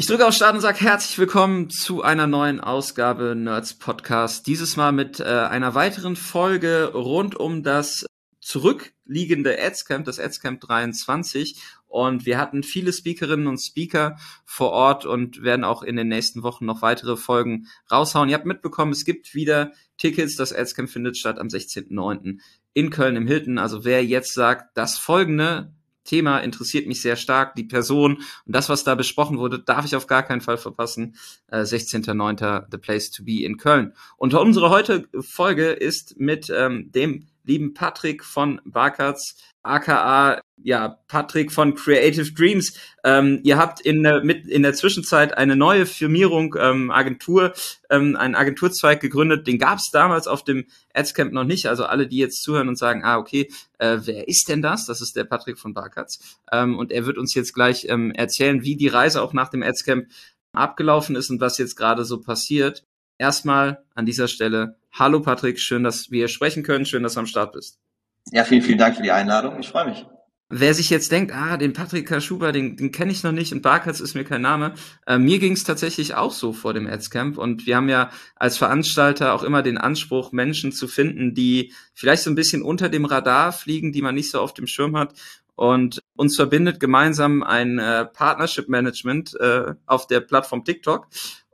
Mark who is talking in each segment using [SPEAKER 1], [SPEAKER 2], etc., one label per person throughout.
[SPEAKER 1] Ich drücke auf Start und sage herzlich willkommen zu einer neuen Ausgabe Nerds Podcast. Dieses Mal mit äh, einer weiteren Folge rund um das zurückliegende Adscamp, das Adscamp 23. Und wir hatten viele Speakerinnen und Speaker vor Ort und werden auch in den nächsten Wochen noch weitere Folgen raushauen. Ihr habt mitbekommen, es gibt wieder Tickets. Das Adscamp findet statt am 16.09. in Köln im Hilton. Also wer jetzt sagt, das folgende Thema interessiert mich sehr stark, die Person und das, was da besprochen wurde, darf ich auf gar keinen Fall verpassen. Äh, 16.09. The Place to Be in Köln. Und unsere heutige Folge ist mit ähm, dem lieben Patrick von Barkatz, aka ja Patrick von Creative Dreams. Ähm, ihr habt in der, mit, in der Zwischenzeit eine neue Firmierung, ähm, Agentur, ähm, einen Agenturzweig gegründet. Den gab es damals auf dem Adscamp noch nicht. Also alle, die jetzt zuhören und sagen, ah okay, äh, wer ist denn das? Das ist der Patrick von Barkatz. Ähm, und er wird uns jetzt gleich ähm, erzählen, wie die Reise auch nach dem Adscamp abgelaufen ist und was jetzt gerade so passiert. Erstmal an dieser Stelle, hallo Patrick, schön, dass wir sprechen können, schön, dass du am Start bist.
[SPEAKER 2] Ja, vielen, vielen Dank für die Einladung. Ich freue mich.
[SPEAKER 1] Wer sich jetzt denkt, ah, den Patrick Kaschuba, den, den kenne ich noch nicht und Barkatz ist mir kein Name, äh, mir ging es tatsächlich auch so vor dem Adscamp und wir haben ja als Veranstalter auch immer den Anspruch, Menschen zu finden, die vielleicht so ein bisschen unter dem Radar fliegen, die man nicht so auf dem Schirm hat und uns verbindet gemeinsam ein äh, Partnership Management äh, auf der Plattform TikTok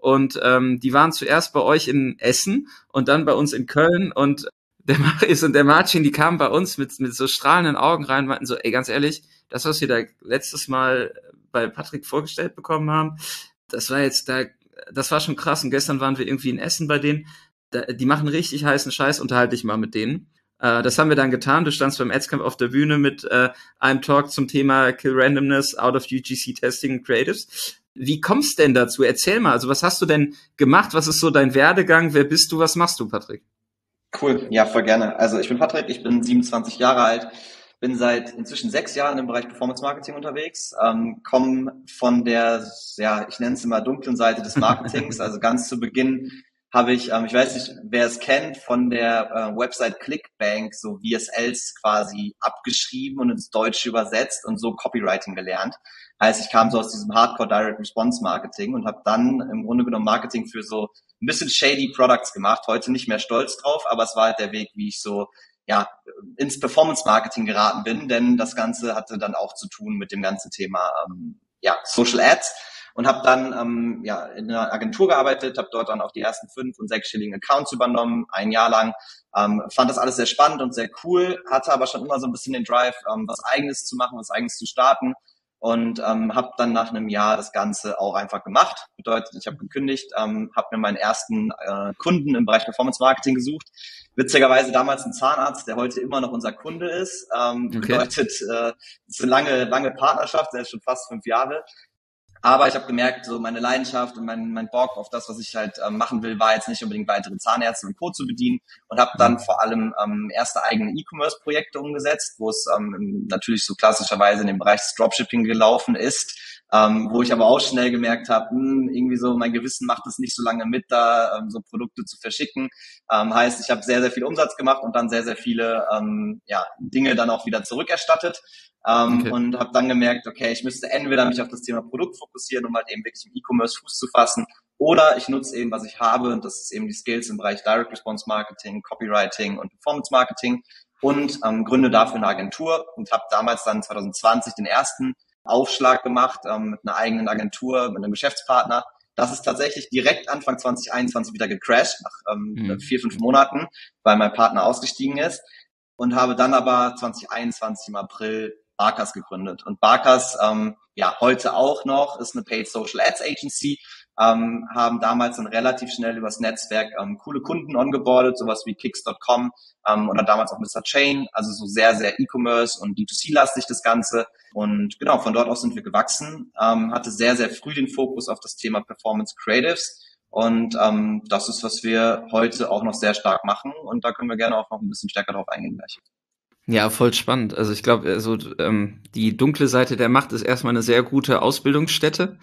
[SPEAKER 1] und ähm, die waren zuerst bei euch in Essen und dann bei uns in Köln und der Marius und der Martin, die kamen bei uns mit, mit so strahlenden Augen rein und meinten so, ey, ganz ehrlich, das, was wir da letztes Mal bei Patrick vorgestellt bekommen haben, das war jetzt da, das war schon krass. Und gestern waren wir irgendwie in Essen bei denen. Da, die machen richtig heißen Scheiß, unterhalte ich mal mit denen. Äh, das haben wir dann getan. Du standst beim Adscamp auf der Bühne mit äh, einem Talk zum Thema Kill Randomness out of UGC Testing Creatives. Wie kommst denn dazu? Erzähl mal, also was hast du denn gemacht? Was ist so dein Werdegang? Wer bist du? Was machst du, Patrick?
[SPEAKER 2] Cool, ja, voll gerne. Also ich bin Patrick, ich bin 27 Jahre alt, bin seit inzwischen sechs Jahren im Bereich Performance Marketing unterwegs, ähm, komme von der, ja, ich nenne es immer dunklen Seite des Marketings. also ganz zu Beginn habe ich, ähm, ich weiß nicht, wer es kennt, von der äh, Website Clickbank so VSLs quasi abgeschrieben und ins Deutsche übersetzt und so Copywriting gelernt. Heißt, ich kam so aus diesem Hardcore Direct Response Marketing und habe dann im Grunde genommen Marketing für so ein bisschen shady Products gemacht. Heute nicht mehr stolz drauf, aber es war halt der Weg, wie ich so ja ins Performance Marketing geraten bin, denn das Ganze hatte dann auch zu tun mit dem ganzen Thema ähm, ja Social Ads und habe dann ähm, ja in einer Agentur gearbeitet, habe dort dann auch die ersten fünf und sechsstelligen Accounts übernommen, ein Jahr lang. Ähm, fand das alles sehr spannend und sehr cool, hatte aber schon immer so ein bisschen den Drive, ähm, was Eigenes zu machen, was Eigenes zu starten und ähm, habe dann nach einem Jahr das Ganze auch einfach gemacht. Bedeutet, ich habe gekündigt, ähm, habe mir meinen ersten äh, Kunden im Bereich Performance Marketing gesucht. Witzigerweise damals ein Zahnarzt, der heute immer noch unser Kunde ist. Ähm, okay. Bedeutet, äh, ist eine lange, lange Partnerschaft, der ist schon fast fünf Jahre. Aber ich habe gemerkt, so meine Leidenschaft und mein, mein Bock auf das, was ich halt ähm, machen will, war jetzt nicht unbedingt weitere Zahnärzte und Co. zu bedienen und habe dann mhm. vor allem ähm, erste eigene E-Commerce-Projekte umgesetzt, wo es ähm, natürlich so klassischerweise in dem Bereich des Dropshipping gelaufen ist, ähm, wo ich aber auch schnell gemerkt habe, hm, irgendwie so mein Gewissen macht es nicht so lange mit, da ähm, so Produkte zu verschicken. Ähm, heißt, ich habe sehr, sehr viel Umsatz gemacht und dann sehr, sehr viele ähm, ja, Dinge dann auch wieder zurückerstattet ähm, okay. und habe dann gemerkt, okay, ich müsste entweder mich auf das Thema Produkt fokussieren, um halt eben wirklich im E-Commerce Fuß zu fassen, oder ich nutze eben, was ich habe, und das ist eben die Skills im Bereich Direct Response Marketing, Copywriting und Performance Marketing und ähm, gründe dafür eine Agentur und habe damals dann 2020 den ersten Aufschlag gemacht ähm, mit einer eigenen Agentur, mit einem Geschäftspartner. Das ist tatsächlich direkt Anfang 2021 wieder gecrashed, nach ähm, mhm. vier, fünf Monaten, weil mein Partner ausgestiegen ist. Und habe dann aber 2021 im April Barkas gegründet. Und Barkas, ähm, ja, heute auch noch, ist eine Paid Social Ads Agency, ähm, haben damals dann relativ schnell übers Netzwerk ähm, coole Kunden ongeboardet, sowas wie Kicks.com ähm, oder damals auch Mr. Chain, also so sehr, sehr E-Commerce und D2C-lastig das Ganze. Und genau, von dort aus sind wir gewachsen, ähm, hatte sehr, sehr früh den Fokus auf das Thema Performance Creatives Und ähm, das ist, was wir heute auch noch sehr stark machen. Und da können wir gerne auch noch ein bisschen stärker drauf eingehen gleich.
[SPEAKER 1] Ja, voll spannend. Also ich glaube, also, ähm, die dunkle Seite der Macht ist erstmal eine sehr gute Ausbildungsstätte,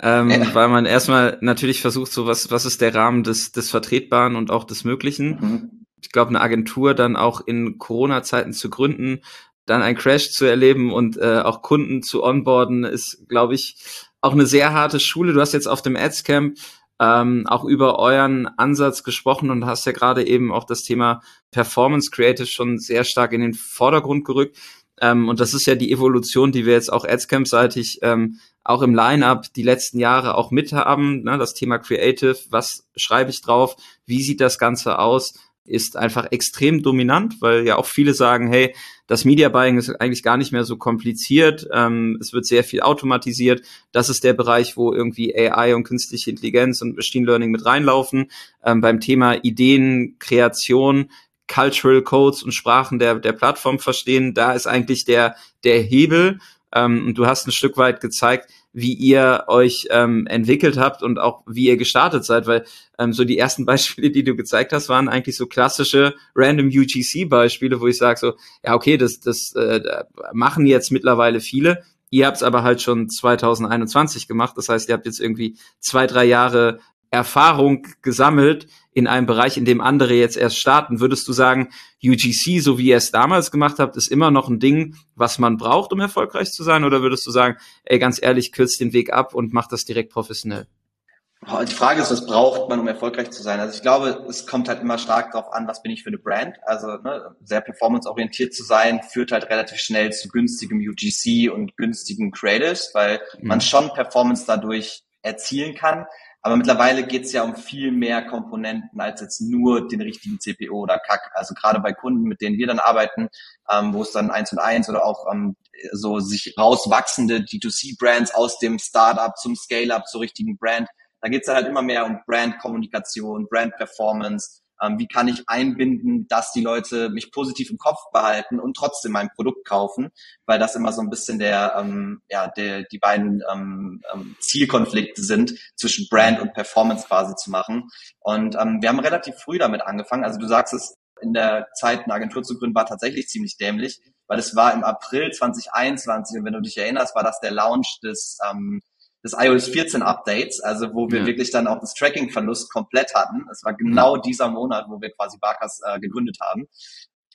[SPEAKER 1] ähm, ja. weil man erstmal natürlich versucht, so was, was ist der Rahmen des, des Vertretbaren und auch des Möglichen. Mhm. Ich glaube, eine Agentur dann auch in Corona-Zeiten zu gründen, dann ein Crash zu erleben und äh, auch Kunden zu onboarden, ist, glaube ich, auch eine sehr harte Schule. Du hast jetzt auf dem Adscamp ähm, auch über euren Ansatz gesprochen und hast ja gerade eben auch das Thema Performance Creative schon sehr stark in den Vordergrund gerückt. Ähm, und das ist ja die Evolution, die wir jetzt auch Adscamp-seitig ähm, auch im Line-up die letzten Jahre auch mithaben. Ne? Das Thema Creative, was schreibe ich drauf, wie sieht das Ganze aus, ist einfach extrem dominant, weil ja auch viele sagen, hey, das Media Buying ist eigentlich gar nicht mehr so kompliziert, ähm, es wird sehr viel automatisiert. Das ist der Bereich, wo irgendwie AI und künstliche Intelligenz und Machine Learning mit reinlaufen. Ähm, beim Thema Ideen, Kreation, Cultural Codes und Sprachen der, der Plattform verstehen, da ist eigentlich der, der Hebel. Ähm, und du hast ein Stück weit gezeigt, wie ihr euch ähm, entwickelt habt und auch wie ihr gestartet seid, weil ähm, so die ersten Beispiele, die du gezeigt hast, waren eigentlich so klassische random UGC-Beispiele, wo ich sage so, ja okay, das, das äh, machen jetzt mittlerweile viele. Ihr habt es aber halt schon 2021 gemacht. Das heißt, ihr habt jetzt irgendwie zwei, drei Jahre Erfahrung gesammelt in einem Bereich, in dem andere jetzt erst starten. Würdest du sagen, UGC, so wie ihr es damals gemacht habt, ist immer noch ein Ding, was man braucht, um erfolgreich zu sein? Oder würdest du sagen, ey, ganz ehrlich, kürzt den Weg ab und macht das direkt professionell?
[SPEAKER 2] Die Frage ist, was braucht man, um erfolgreich zu sein? Also ich glaube, es kommt halt immer stark darauf an, was bin ich für eine Brand. Also ne, sehr performanceorientiert zu sein, führt halt relativ schnell zu günstigem UGC und günstigen Creatives, weil mhm. man schon Performance dadurch erzielen kann. Aber mittlerweile geht es ja um viel mehr Komponenten als jetzt nur den richtigen CPO oder CAC. Also gerade bei Kunden, mit denen wir dann arbeiten, ähm, wo es dann eins und eins oder auch ähm, so sich rauswachsende D2C-Brands aus dem Startup zum Scale-up zur richtigen Brand, da geht es dann halt immer mehr um Brand-Kommunikation, Brand-Performance, ähm, wie kann ich einbinden, dass die Leute mich positiv im Kopf behalten und trotzdem mein Produkt kaufen, weil das immer so ein bisschen der, ähm, ja, der, die beiden ähm, ähm, Zielkonflikte sind, zwischen Brand und Performance quasi zu machen. Und ähm, wir haben relativ früh damit angefangen. Also du sagst es, in der Zeit eine Agentur zu gründen war tatsächlich ziemlich dämlich, weil es war im April 2021 und wenn du dich erinnerst, war das der Launch des ähm, des iOS 14 Updates, also wo wir ja. wirklich dann auch das Tracking-Verlust komplett hatten. Es war genau dieser Monat, wo wir quasi Barkas äh, gegründet haben.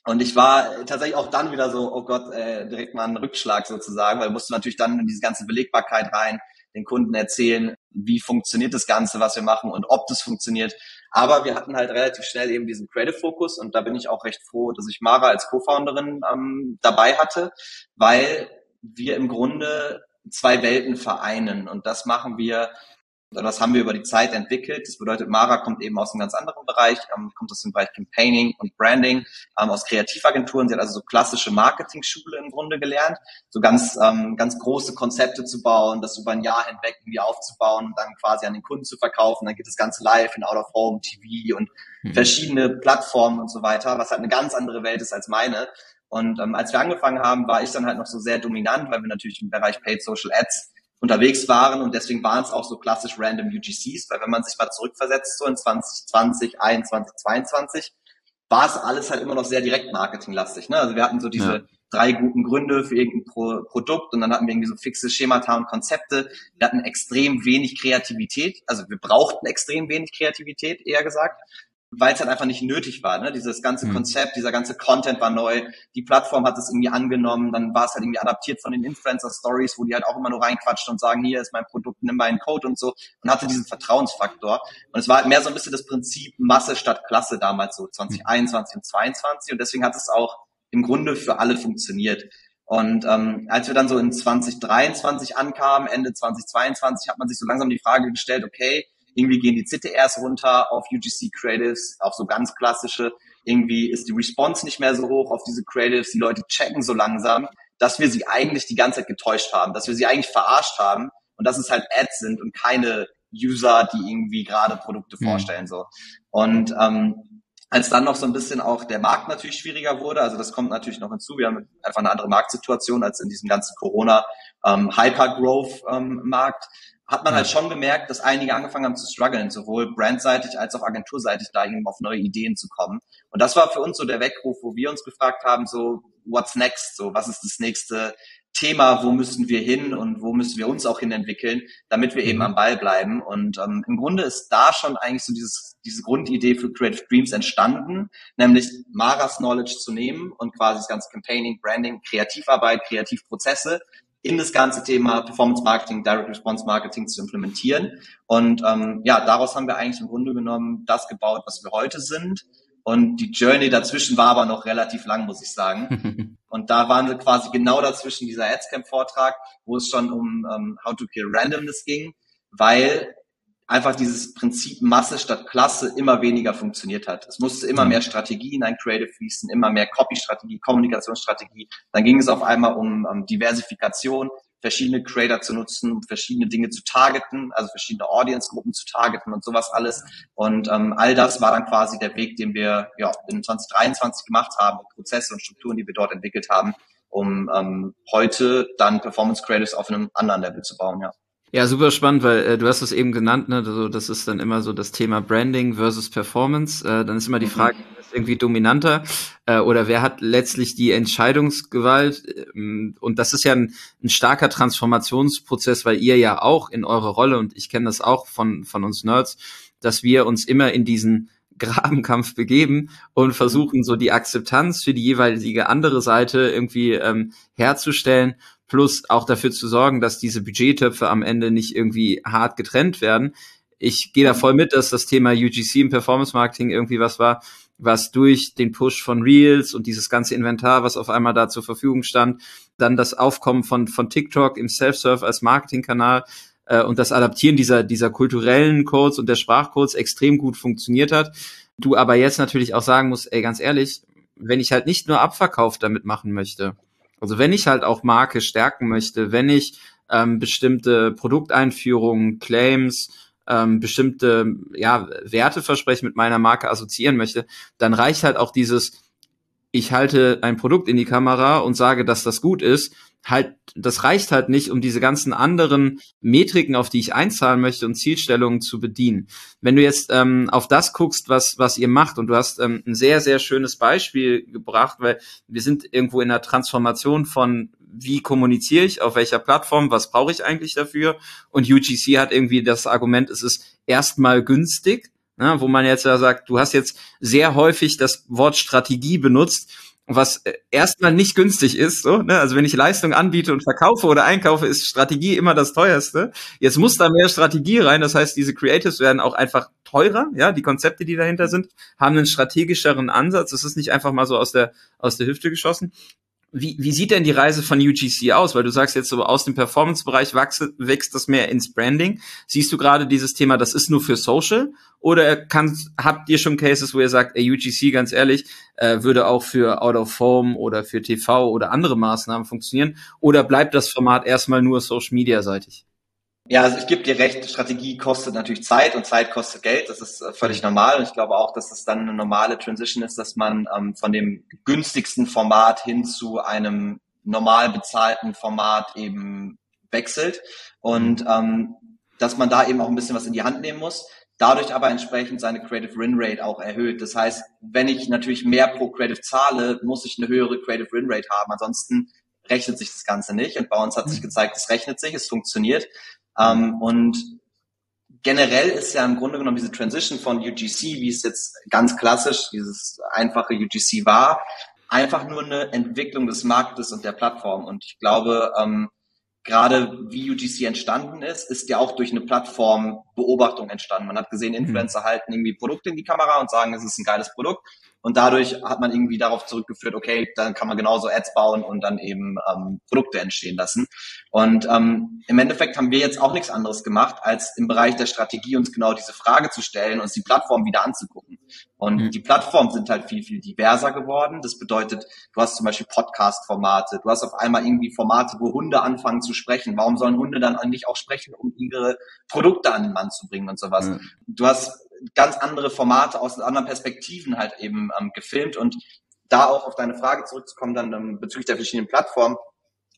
[SPEAKER 2] Und ich war tatsächlich auch dann wieder so, oh Gott, äh, direkt mal einen Rückschlag sozusagen, weil musste natürlich dann in diese ganze Belegbarkeit rein, den Kunden erzählen, wie funktioniert das Ganze, was wir machen und ob das funktioniert. Aber wir hatten halt relativ schnell eben diesen Creative Focus und da bin ich auch recht froh, dass ich Mara als Co-Founderin ähm, dabei hatte, weil wir im Grunde zwei Welten vereinen. Und das machen wir, das haben wir über die Zeit entwickelt. Das bedeutet, Mara kommt eben aus einem ganz anderen Bereich, ähm, kommt aus dem Bereich Campaigning und Branding, ähm, aus Kreativagenturen. Sie hat also so klassische Marketing-Schule im Grunde gelernt, so ganz, ähm, ganz große Konzepte zu bauen, das über ein Jahr hinweg irgendwie aufzubauen und dann quasi an den Kunden zu verkaufen. Dann geht das Ganze live in Out of Home, TV und mhm. verschiedene Plattformen und so weiter, was halt eine ganz andere Welt ist als meine. Und ähm, als wir angefangen haben, war ich dann halt noch so sehr dominant, weil wir natürlich im Bereich Paid Social Ads unterwegs waren und deswegen waren es auch so klassisch random UGCs, weil wenn man sich mal zurückversetzt, so in 2020, 21, 22, war es alles halt immer noch sehr direkt marketinglastig. Ne? Also wir hatten so diese ja. drei guten Gründe für irgendein Pro Produkt und dann hatten wir irgendwie so fixe Schemata und Konzepte. Wir hatten extrem wenig Kreativität, also wir brauchten extrem wenig Kreativität, eher gesagt weil es halt einfach nicht nötig war. Ne? Dieses ganze mhm. Konzept, dieser ganze Content war neu, die Plattform hat es irgendwie angenommen, dann war es halt irgendwie adaptiert von den Influencer-Stories, wo die halt auch immer nur reinquatschen und sagen, hier ist mein Produkt, nimm meinen Code und so und hatte diesen Vertrauensfaktor. Und es war halt mehr so ein bisschen das Prinzip Masse statt Klasse damals so 2021 und 2022 und deswegen hat es auch im Grunde für alle funktioniert. Und ähm, als wir dann so in 2023 ankamen, Ende 2022, hat man sich so langsam die Frage gestellt, okay, irgendwie gehen die CTRs runter auf UGC Creatives, auf so ganz klassische. Irgendwie ist die Response nicht mehr so hoch auf diese Creatives. Die Leute checken so langsam, dass wir sie eigentlich die ganze Zeit getäuscht haben, dass wir sie eigentlich verarscht haben und dass es halt Ads sind und keine User, die irgendwie gerade Produkte mhm. vorstellen. so. Und ähm, als dann noch so ein bisschen auch der Markt natürlich schwieriger wurde, also das kommt natürlich noch hinzu, wir haben einfach eine andere Marktsituation als in diesem ganzen Corona ähm, Hyper-Growth-Markt. Ähm, hat man halt schon gemerkt, dass einige angefangen haben zu strugglen, sowohl brandseitig als auch agenturseitig da eben auf neue Ideen zu kommen. Und das war für uns so der Weckruf, wo wir uns gefragt haben, so, what's next? So, was ist das nächste Thema, wo müssen wir hin und wo müssen wir uns auch hin entwickeln, damit wir eben mhm. am Ball bleiben. Und ähm, im Grunde ist da schon eigentlich so dieses, diese Grundidee für Creative Dreams entstanden, nämlich Maras Knowledge zu nehmen und quasi das ganze Campaigning, Branding, Kreativarbeit, Kreativprozesse in das ganze Thema Performance Marketing, Direct Response Marketing zu implementieren. Und ähm, ja, daraus haben wir eigentlich im Grunde genommen das gebaut, was wir heute sind. Und die Journey dazwischen war aber noch relativ lang, muss ich sagen. Und da waren wir quasi genau dazwischen dieser Adscamp-Vortrag, wo es schon um ähm, How to Kill Randomness ging, weil einfach dieses Prinzip Masse statt Klasse immer weniger funktioniert hat. Es musste immer mehr Strategie in ein Creative fließen, immer mehr Copy-Strategie, Kommunikationsstrategie. Dann ging es auf einmal um, um Diversifikation, verschiedene Creator zu nutzen, verschiedene Dinge zu targeten, also verschiedene Audience-Gruppen zu targeten und sowas alles. Und ähm, all das war dann quasi der Weg, den wir ja, in 2023 gemacht haben, Prozesse und Strukturen, die wir dort entwickelt haben, um ähm, heute dann Performance Creators auf einem anderen Level zu bauen. Ja.
[SPEAKER 1] Ja, super spannend, weil äh, du hast es eben genannt, ne? Also, das ist dann immer so das Thema Branding versus Performance. Äh, dann ist immer die mhm. Frage, wer ist irgendwie dominanter äh, oder wer hat letztlich die Entscheidungsgewalt? Ähm, und das ist ja ein, ein starker Transformationsprozess, weil ihr ja auch in eurer Rolle, und ich kenne das auch von, von uns Nerds, dass wir uns immer in diesen Grabenkampf begeben und versuchen so die Akzeptanz für die jeweilige andere Seite irgendwie ähm, herzustellen plus auch dafür zu sorgen, dass diese Budgettöpfe am Ende nicht irgendwie hart getrennt werden. Ich gehe da voll mit, dass das Thema UGC im Performance Marketing irgendwie was war, was durch den Push von Reels und dieses ganze Inventar, was auf einmal da zur Verfügung stand, dann das Aufkommen von, von TikTok im Self-Serve als Marketingkanal äh, und das Adaptieren dieser, dieser kulturellen Codes und der Sprachcodes extrem gut funktioniert hat. Du aber jetzt natürlich auch sagen musst, ey, ganz ehrlich, wenn ich halt nicht nur Abverkauf damit machen möchte, also wenn ich halt auch Marke stärken möchte, wenn ich ähm, bestimmte Produkteinführungen, Claims, ähm, bestimmte ja, Werteversprechen mit meiner Marke assoziieren möchte, dann reicht halt auch dieses, ich halte ein Produkt in die Kamera und sage, dass das gut ist, halt, das reicht halt nicht, um diese ganzen anderen Metriken, auf die ich einzahlen möchte und Zielstellungen zu bedienen. Wenn du jetzt ähm, auf das guckst, was, was ihr macht, und du hast ähm, ein sehr, sehr schönes Beispiel gebracht, weil wir sind irgendwo in der Transformation von wie kommuniziere ich, auf welcher Plattform, was brauche ich eigentlich dafür? Und UGC hat irgendwie das Argument, es ist erstmal günstig, ne, wo man jetzt ja sagt, du hast jetzt sehr häufig das Wort Strategie benutzt was äh, erstmal nicht günstig ist. So, ne? Also wenn ich Leistung anbiete und verkaufe oder einkaufe, ist Strategie immer das teuerste. Jetzt muss da mehr Strategie rein. Das heißt, diese Creatives werden auch einfach teurer. Ja, die Konzepte, die dahinter sind, haben einen strategischeren Ansatz. Es ist nicht einfach mal so aus der aus der Hüfte geschossen. Wie, wie sieht denn die Reise von UGC aus? Weil du sagst jetzt so, aus dem Performance-Bereich wächst, wächst das mehr ins Branding. Siehst du gerade dieses Thema, das ist nur für Social? Oder kann, habt ihr schon Cases, wo ihr sagt, ey, UGC, ganz ehrlich, äh, würde auch für Out of Home oder für TV oder andere Maßnahmen funktionieren? Oder bleibt das Format erstmal nur Social-Media-seitig?
[SPEAKER 2] Ja, also ich gebe dir recht, Strategie kostet natürlich Zeit und Zeit kostet Geld. Das ist äh, völlig normal und ich glaube auch, dass es dann eine normale Transition ist, dass man ähm, von dem günstigsten Format hin zu einem normal bezahlten Format eben wechselt und ähm, dass man da eben auch ein bisschen was in die Hand nehmen muss. Dadurch aber entsprechend seine Creative Win Rate auch erhöht. Das heißt, wenn ich natürlich mehr pro Creative zahle, muss ich eine höhere Creative Win Rate haben. Ansonsten rechnet sich das Ganze nicht. Und bei uns hat sich mhm. gezeigt, es rechnet sich, es funktioniert. Ähm, und generell ist ja im Grunde genommen diese Transition von UGC, wie es jetzt ganz klassisch dieses einfache UGC war, einfach nur eine Entwicklung des Marktes und der Plattform. Und ich glaube, ähm, gerade wie UGC entstanden ist, ist ja auch durch eine Plattformbeobachtung entstanden. Man hat gesehen, Influencer mhm. halten irgendwie Produkte in die Kamera und sagen, es ist ein geiles Produkt. Und dadurch hat man irgendwie darauf zurückgeführt, okay, dann kann man genauso Ads bauen und dann eben ähm, Produkte entstehen lassen. Und ähm, im Endeffekt haben wir jetzt auch nichts anderes gemacht, als im Bereich der Strategie uns genau diese Frage zu stellen, uns die Plattform wieder anzugucken. Und mhm. die Plattformen sind halt viel, viel diverser geworden. Das bedeutet, du hast zum Beispiel Podcast-Formate, du hast auf einmal irgendwie Formate, wo Hunde anfangen zu sprechen. Warum sollen Hunde dann eigentlich auch sprechen, um ihre Produkte an den Mann zu bringen und sowas? Mhm. Du hast ganz andere Formate aus anderen Perspektiven halt eben ähm, gefilmt und da auch auf deine Frage zurückzukommen, dann ähm, bezüglich der verschiedenen Plattformen.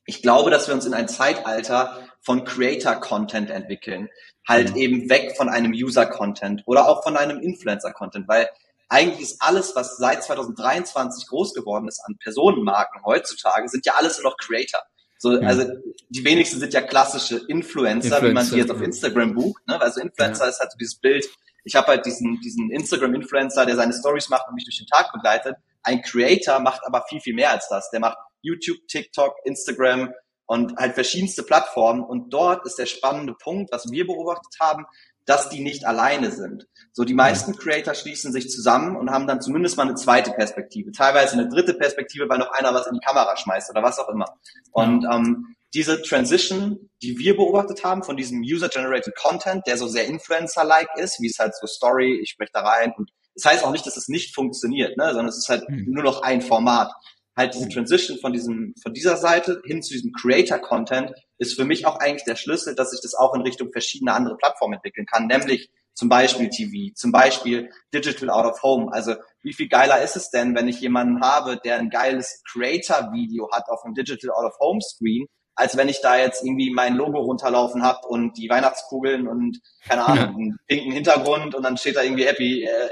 [SPEAKER 2] Ich glaube, dass wir uns in ein Zeitalter von Creator-Content entwickeln. Halt mhm. eben weg von einem User-Content oder auch von einem Influencer-Content, weil eigentlich ist alles, was seit 2023 groß geworden ist an Personenmarken heutzutage, sind ja alles nur noch Creator. So, ja. also die wenigsten sind ja klassische Influencer, Influencer wie man sie jetzt auf Instagram bucht. Ne? Also Influencer ja. ist halt so dieses Bild. Ich habe halt diesen, diesen Instagram-Influencer, der seine Stories macht und mich durch den Tag begleitet. Ein Creator macht aber viel, viel mehr als das. Der macht YouTube, TikTok, Instagram und halt verschiedenste Plattformen. Und dort ist der spannende Punkt, was wir beobachtet haben, dass die nicht alleine sind. So, die meisten Creator schließen sich zusammen und haben dann zumindest mal eine zweite Perspektive, teilweise eine dritte Perspektive, weil noch einer was in die Kamera schmeißt oder was auch immer. Und ähm, diese Transition, die wir beobachtet haben von diesem User-Generated Content, der so sehr Influencer-like ist, wie es halt so Story, ich spreche da rein und das heißt auch nicht, dass es nicht funktioniert, ne, sondern es ist halt mhm. nur noch ein Format halt diese Transition von diesem, von dieser Seite hin zu diesem Creator-Content ist für mich auch eigentlich der Schlüssel, dass ich das auch in Richtung verschiedener andere Plattformen entwickeln kann, nämlich zum Beispiel TV, zum Beispiel Digital Out of Home. Also wie viel geiler ist es denn, wenn ich jemanden habe, der ein geiles Creator-Video hat auf einem Digital Out of Home Screen, als wenn ich da jetzt irgendwie mein Logo runterlaufen habe und die Weihnachtskugeln und keine Ahnung, einen pinken Hintergrund und dann steht da irgendwie Happy äh,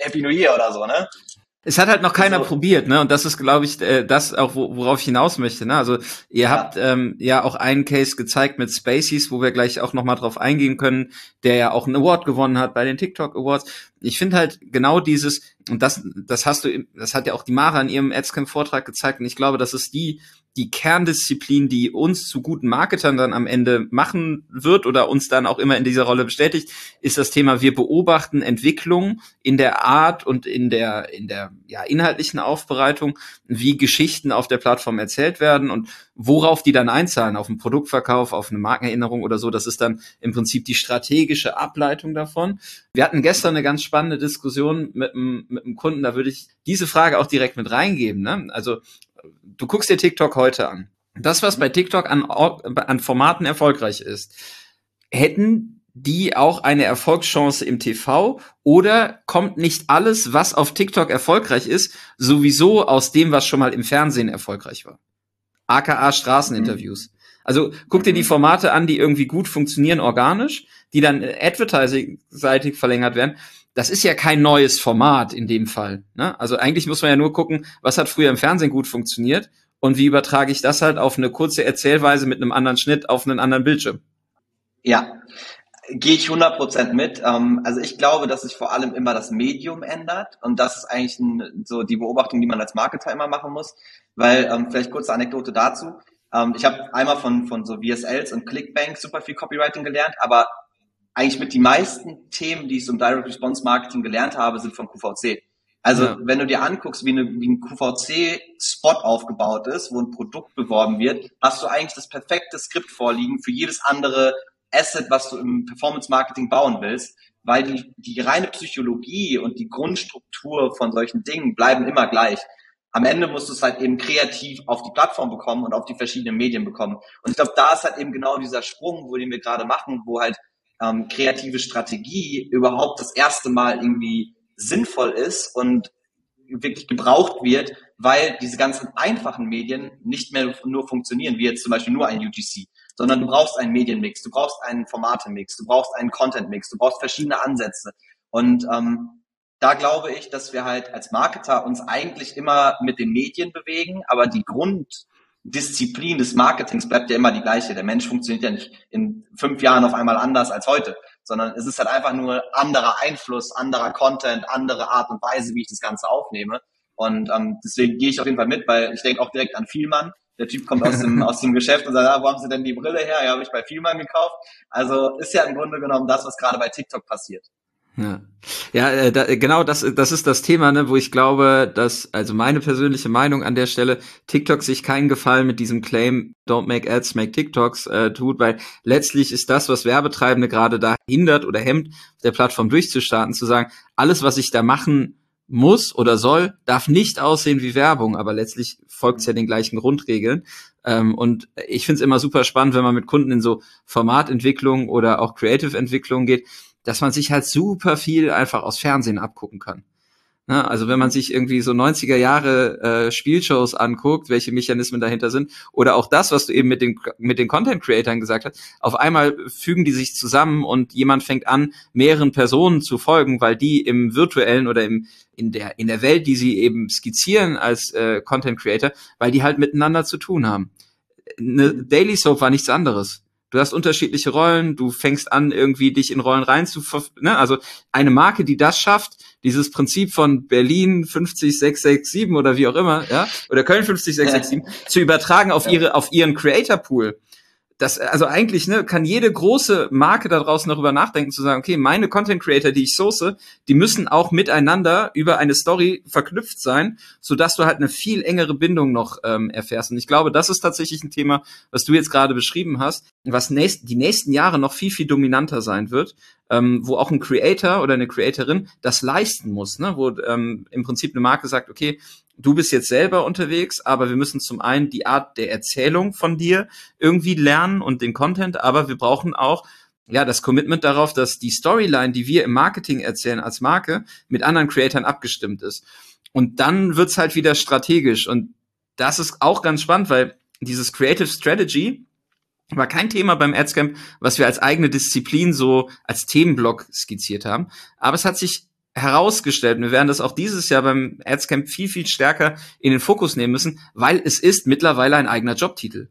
[SPEAKER 2] Happy New Year oder so, ne?
[SPEAKER 1] Es hat halt noch keiner also, probiert, ne? Und das ist, glaube ich, äh, das auch, worauf ich hinaus möchte. Ne? Also ihr ja. habt ähm, ja auch einen Case gezeigt mit Spaceys, wo wir gleich auch noch mal drauf eingehen können, der ja auch einen Award gewonnen hat bei den TikTok Awards. Ich finde halt genau dieses und das, das hast du, das hat ja auch die Mara in ihrem Adscamp Vortrag gezeigt. Und ich glaube, das ist die die Kerndisziplin, die uns zu guten Marketern dann am Ende machen wird oder uns dann auch immer in dieser Rolle bestätigt, ist das Thema, wir beobachten Entwicklung in der Art und in der, in der ja, inhaltlichen Aufbereitung, wie Geschichten auf der Plattform erzählt werden und worauf die dann einzahlen, auf einen Produktverkauf, auf eine Markenerinnerung oder so. Das ist dann im Prinzip die strategische Ableitung davon. Wir hatten gestern eine ganz spannende Diskussion mit einem, mit einem Kunden, da würde ich diese Frage auch direkt mit reingeben. Ne? Also du guckst dir TikTok heute an. Das, was bei TikTok an, an Formaten erfolgreich ist, hätten die auch eine Erfolgschance im TV oder kommt nicht alles, was auf TikTok erfolgreich ist, sowieso aus dem, was schon mal im Fernsehen erfolgreich war? AKA Straßeninterviews. Mhm. Also guck dir die Formate an, die irgendwie gut funktionieren organisch, die dann advertising-seitig verlängert werden das ist ja kein neues Format in dem Fall. Ne? Also eigentlich muss man ja nur gucken, was hat früher im Fernsehen gut funktioniert und wie übertrage ich das halt auf eine kurze Erzählweise mit einem anderen Schnitt auf einen anderen Bildschirm.
[SPEAKER 2] Ja, gehe ich 100% mit. Ähm, also ich glaube, dass sich vor allem immer das Medium ändert und das ist eigentlich so die Beobachtung, die man als Marketer immer machen muss, weil ähm, vielleicht kurze Anekdote dazu. Ähm, ich habe einmal von, von so VSLs und Clickbank super viel Copywriting gelernt, aber eigentlich mit die meisten Themen, die ich so im Direct Response Marketing gelernt habe, sind von QVC. Also ja. wenn du dir anguckst, wie, eine, wie ein QVC-Spot aufgebaut ist, wo ein Produkt beworben wird, hast du eigentlich das perfekte Skript vorliegen für jedes andere Asset, was du im Performance-Marketing bauen willst, weil die, die reine Psychologie und die Grundstruktur von solchen Dingen bleiben immer gleich. Am Ende musst du es halt eben kreativ auf die Plattform bekommen und auf die verschiedenen Medien bekommen. Und ich glaube, da ist halt eben genau dieser Sprung, wo den wir gerade machen, wo halt ähm, kreative Strategie überhaupt das erste Mal irgendwie sinnvoll ist und wirklich gebraucht wird, weil diese ganzen einfachen Medien nicht mehr nur funktionieren, wie jetzt zum Beispiel nur ein UGC, sondern du brauchst einen Medienmix, du brauchst einen Formatemix, du brauchst einen Contentmix, du brauchst verschiedene Ansätze. Und ähm, da glaube ich, dass wir halt als Marketer uns eigentlich immer mit den Medien bewegen, aber die Grund, Disziplin des Marketings bleibt ja immer die gleiche. Der Mensch funktioniert ja nicht in fünf Jahren auf einmal anders als heute, sondern es ist halt einfach nur anderer Einfluss, anderer Content, andere Art und Weise, wie ich das Ganze aufnehme. Und ähm, deswegen gehe ich auf jeden Fall mit, weil ich denke auch direkt an Vielmann. Der Typ kommt aus dem, aus dem Geschäft und sagt, ah, wo haben Sie denn die Brille her? Ja, habe ich bei Vielmann gekauft. Also ist ja im Grunde genommen das, was gerade bei TikTok passiert.
[SPEAKER 1] Ja, ja äh, da, genau das, das ist das Thema, ne, wo ich glaube, dass, also meine persönliche Meinung an der Stelle, TikTok sich keinen Gefallen mit diesem Claim, don't make ads, make TikToks äh, tut, weil letztlich ist das, was Werbetreibende gerade da hindert oder hemmt, der Plattform durchzustarten, zu sagen, alles, was ich da machen muss oder soll, darf nicht aussehen wie Werbung, aber letztlich folgt es ja den gleichen Grundregeln. Ähm, und ich finde es immer super spannend, wenn man mit Kunden in so Formatentwicklung oder auch Creative-Entwicklung geht, dass man sich halt super viel einfach aus Fernsehen abgucken kann. Ja, also wenn man sich irgendwie so 90er Jahre äh, Spielshows anguckt, welche Mechanismen dahinter sind, oder auch das, was du eben mit den, mit den Content-Creatern gesagt hast, auf einmal fügen die sich zusammen und jemand fängt an, mehreren Personen zu folgen, weil die im virtuellen oder im, in der, in der Welt, die sie eben skizzieren als äh, Content-Creator, weil die halt miteinander zu tun haben. Eine Daily Soap war nichts anderes du hast unterschiedliche Rollen, du fängst an, irgendwie dich in Rollen rein zu, ne? also eine Marke, die das schafft, dieses Prinzip von Berlin 50667 oder wie auch immer, ja, oder Köln 50667 zu übertragen auf ihre, auf ihren Creator Pool das, also eigentlich, ne, kann jede große Marke da draußen darüber nachdenken, zu sagen, okay, meine Content Creator, die ich source, die müssen auch miteinander über eine Story verknüpft sein, so dass du halt eine viel engere Bindung noch ähm, erfährst. Und ich glaube, das ist tatsächlich ein Thema, was du jetzt gerade beschrieben hast, was nächst, die nächsten Jahre noch viel, viel dominanter sein wird, ähm, wo auch ein Creator oder eine Creatorin das leisten muss, ne? wo ähm, im Prinzip eine Marke sagt, okay, du bist jetzt selber unterwegs, aber wir müssen zum einen die Art der Erzählung von dir irgendwie lernen und den Content, aber wir brauchen auch ja, das Commitment darauf, dass die Storyline, die wir im Marketing erzählen als Marke, mit anderen Creatoren abgestimmt ist. Und dann wird's halt wieder strategisch. Und das ist auch ganz spannend, weil dieses Creative Strategy war kein Thema beim Adscamp, was wir als eigene Disziplin so als Themenblock skizziert haben. Aber es hat sich herausgestellt. Wir werden das auch dieses Jahr beim Adscamp viel, viel stärker in den Fokus nehmen müssen, weil es ist mittlerweile ein eigener Jobtitel.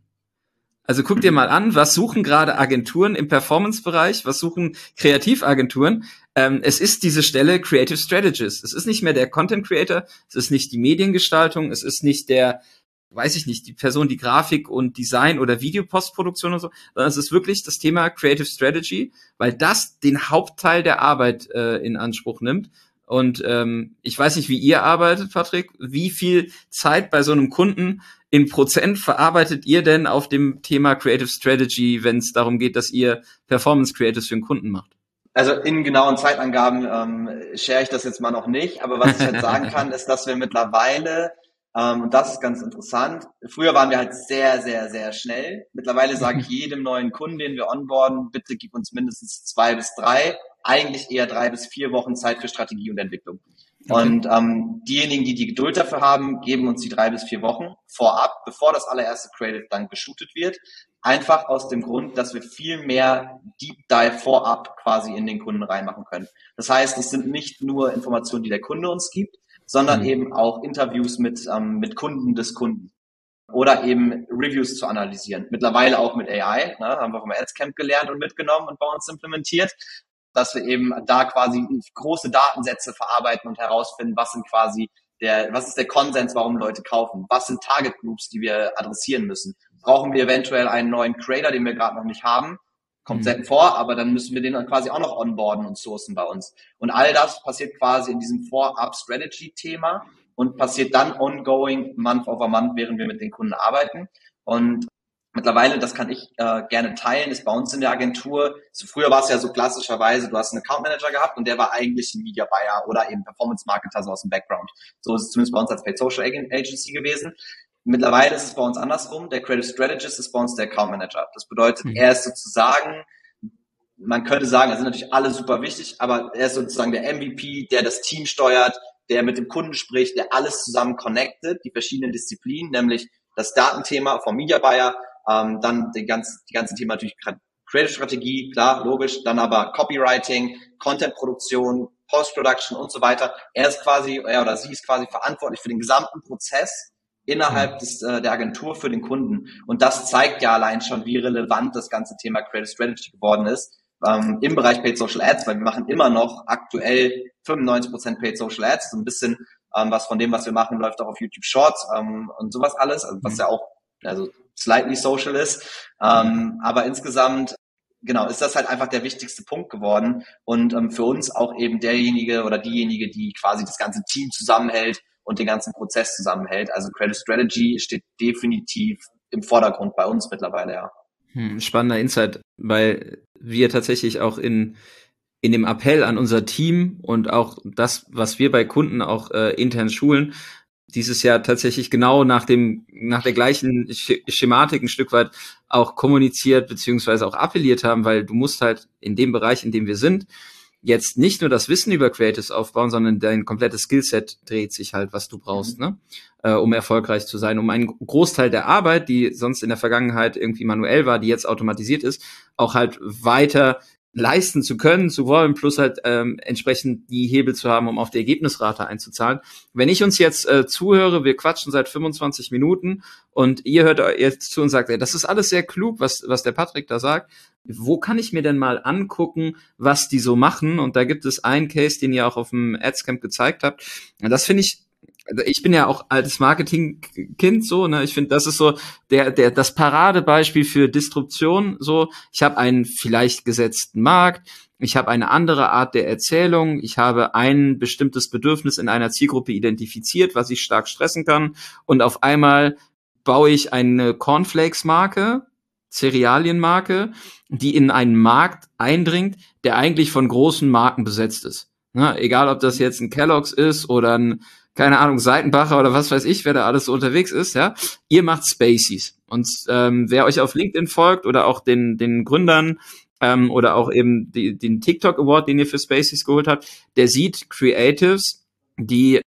[SPEAKER 1] Also guck dir mal an, was suchen gerade Agenturen im Performance-Bereich, was suchen Kreativagenturen. Ähm, es ist diese Stelle Creative Strategist. Es ist nicht mehr der Content Creator, es ist nicht die Mediengestaltung, es ist nicht der weiß ich nicht, die Person, die Grafik und Design oder Videopostproduktion und so, sondern es ist wirklich das Thema Creative Strategy, weil das den Hauptteil der Arbeit äh, in Anspruch nimmt. Und ähm, ich weiß nicht, wie ihr arbeitet, Patrick. Wie viel Zeit bei so einem Kunden in Prozent verarbeitet ihr denn auf dem Thema Creative Strategy, wenn es darum geht, dass ihr Performance Creatives für den Kunden macht?
[SPEAKER 2] Also in genauen Zeitangaben ähm, share ich das jetzt mal noch nicht, aber was ich halt sagen kann, ist, dass wir mittlerweile ähm, und das ist ganz interessant. Früher waren wir halt sehr, sehr, sehr schnell. Mittlerweile sage ich jedem neuen Kunden, den wir onboarden, bitte gib uns mindestens zwei bis drei, eigentlich eher drei bis vier Wochen Zeit für Strategie und Entwicklung. Okay. Und ähm, diejenigen, die die Geduld dafür haben, geben uns die drei bis vier Wochen vorab, bevor das allererste Creative dann geshootet wird. Einfach aus dem Grund, dass wir viel mehr Deep Dive vorab quasi in den Kunden reinmachen können. Das heißt, es sind nicht nur Informationen, die der Kunde uns gibt, sondern mhm. eben auch Interviews mit, ähm, mit Kunden des Kunden oder eben Reviews zu analysieren. Mittlerweile auch mit AI, ne, haben wir vom Adscamp gelernt und mitgenommen und bei uns implementiert, dass wir eben da quasi große Datensätze verarbeiten und herausfinden, was sind quasi der, was ist der Konsens, warum Leute kaufen? Was sind Target Groups, die wir adressieren müssen? Brauchen wir eventuell einen neuen Creator, den wir gerade noch nicht haben? Kommt mhm. selten vor, aber dann müssen wir den dann quasi auch noch onboarden und sourcen bei uns. Und all das passiert quasi in diesem Vorab-Strategy-Thema und passiert dann ongoing, month over month, während wir mit den Kunden arbeiten. Und mittlerweile, das kann ich äh, gerne teilen, ist bei uns in der Agentur, so früher war es ja so klassischerweise, du hast einen Account Manager gehabt und der war eigentlich ein Media Buyer oder eben Performance Marketer so aus dem Background. So ist es zumindest bei uns als Paid Social Agency gewesen. Mittlerweile ist es bei uns andersrum. Der Creative Strategist ist bei uns der Account Manager. Das bedeutet, mhm. er ist sozusagen, man könnte sagen, er sind natürlich alle super wichtig, aber er ist sozusagen der MVP, der das Team steuert, der mit dem Kunden spricht, der alles zusammen connected, die verschiedenen Disziplinen, nämlich das Datenthema vom Media Buyer, ähm, dann die ganze, die ganze Thema natürlich Creative Strategie, klar, logisch, dann aber Copywriting, Content Produktion, Post-Production und so weiter. Er ist quasi, er oder sie ist quasi verantwortlich für den gesamten Prozess innerhalb des, äh, der Agentur für den Kunden. Und das zeigt ja allein schon, wie relevant das ganze Thema Credit Strategy geworden ist ähm, im Bereich Paid Social Ads, weil wir machen immer noch aktuell 95% Paid Social Ads. So ein bisschen ähm, was von dem, was wir machen, läuft auch auf YouTube Shorts ähm, und sowas alles, also was mhm. ja auch also slightly social ist. Ähm, aber insgesamt genau, ist das halt einfach der wichtigste Punkt geworden und ähm, für uns auch eben derjenige oder diejenige, die quasi das ganze Team zusammenhält, und den ganzen Prozess zusammenhält. Also Credit Strategy steht definitiv im Vordergrund bei uns mittlerweile, ja.
[SPEAKER 1] Hm, spannender Insight, weil wir tatsächlich auch in in dem Appell an unser Team und auch das, was wir bei Kunden auch äh, intern schulen, dieses Jahr tatsächlich genau nach dem, nach der gleichen Schematik ein Stück weit auch kommuniziert beziehungsweise auch appelliert haben, weil du musst halt in dem Bereich, in dem wir sind, jetzt nicht nur das Wissen über Creatives aufbauen, sondern dein komplettes Skillset dreht sich halt, was du brauchst, mhm. ne? Äh, um erfolgreich zu sein, um einen Großteil der Arbeit, die sonst in der Vergangenheit irgendwie manuell war, die jetzt automatisiert ist, auch halt weiter leisten zu können, zu wollen, plus halt ähm, entsprechend die Hebel zu haben, um auf die Ergebnisrate einzuzahlen. Wenn ich uns jetzt äh, zuhöre, wir quatschen seit 25 Minuten und ihr hört jetzt zu und sagt, ey, das ist alles sehr klug, was, was der Patrick da sagt. Wo kann ich mir denn mal angucken, was die so machen? Und da gibt es einen Case, den ihr auch auf dem Adscamp gezeigt habt. Das finde ich also ich bin ja auch altes Marketingkind so, ne? Ich finde, das ist so der der das Paradebeispiel für Disruption. So, ich habe einen vielleicht gesetzten Markt, ich habe eine andere Art der Erzählung, ich habe ein bestimmtes Bedürfnis in einer Zielgruppe identifiziert, was ich stark stressen kann, und auf einmal baue ich eine Cornflakes-Marke, Cerealienmarke, die in einen Markt eindringt, der eigentlich von großen Marken besetzt ist. Ne? Egal, ob das jetzt ein Kellogg's ist oder ein keine Ahnung, Seitenbacher oder was weiß ich, wer da alles so unterwegs ist, ja. Ihr macht Spacies. Und ähm, wer euch auf LinkedIn folgt oder auch den, den Gründern ähm, oder auch eben die, den TikTok Award, den ihr für Spacies geholt habt, der sieht Creatives, die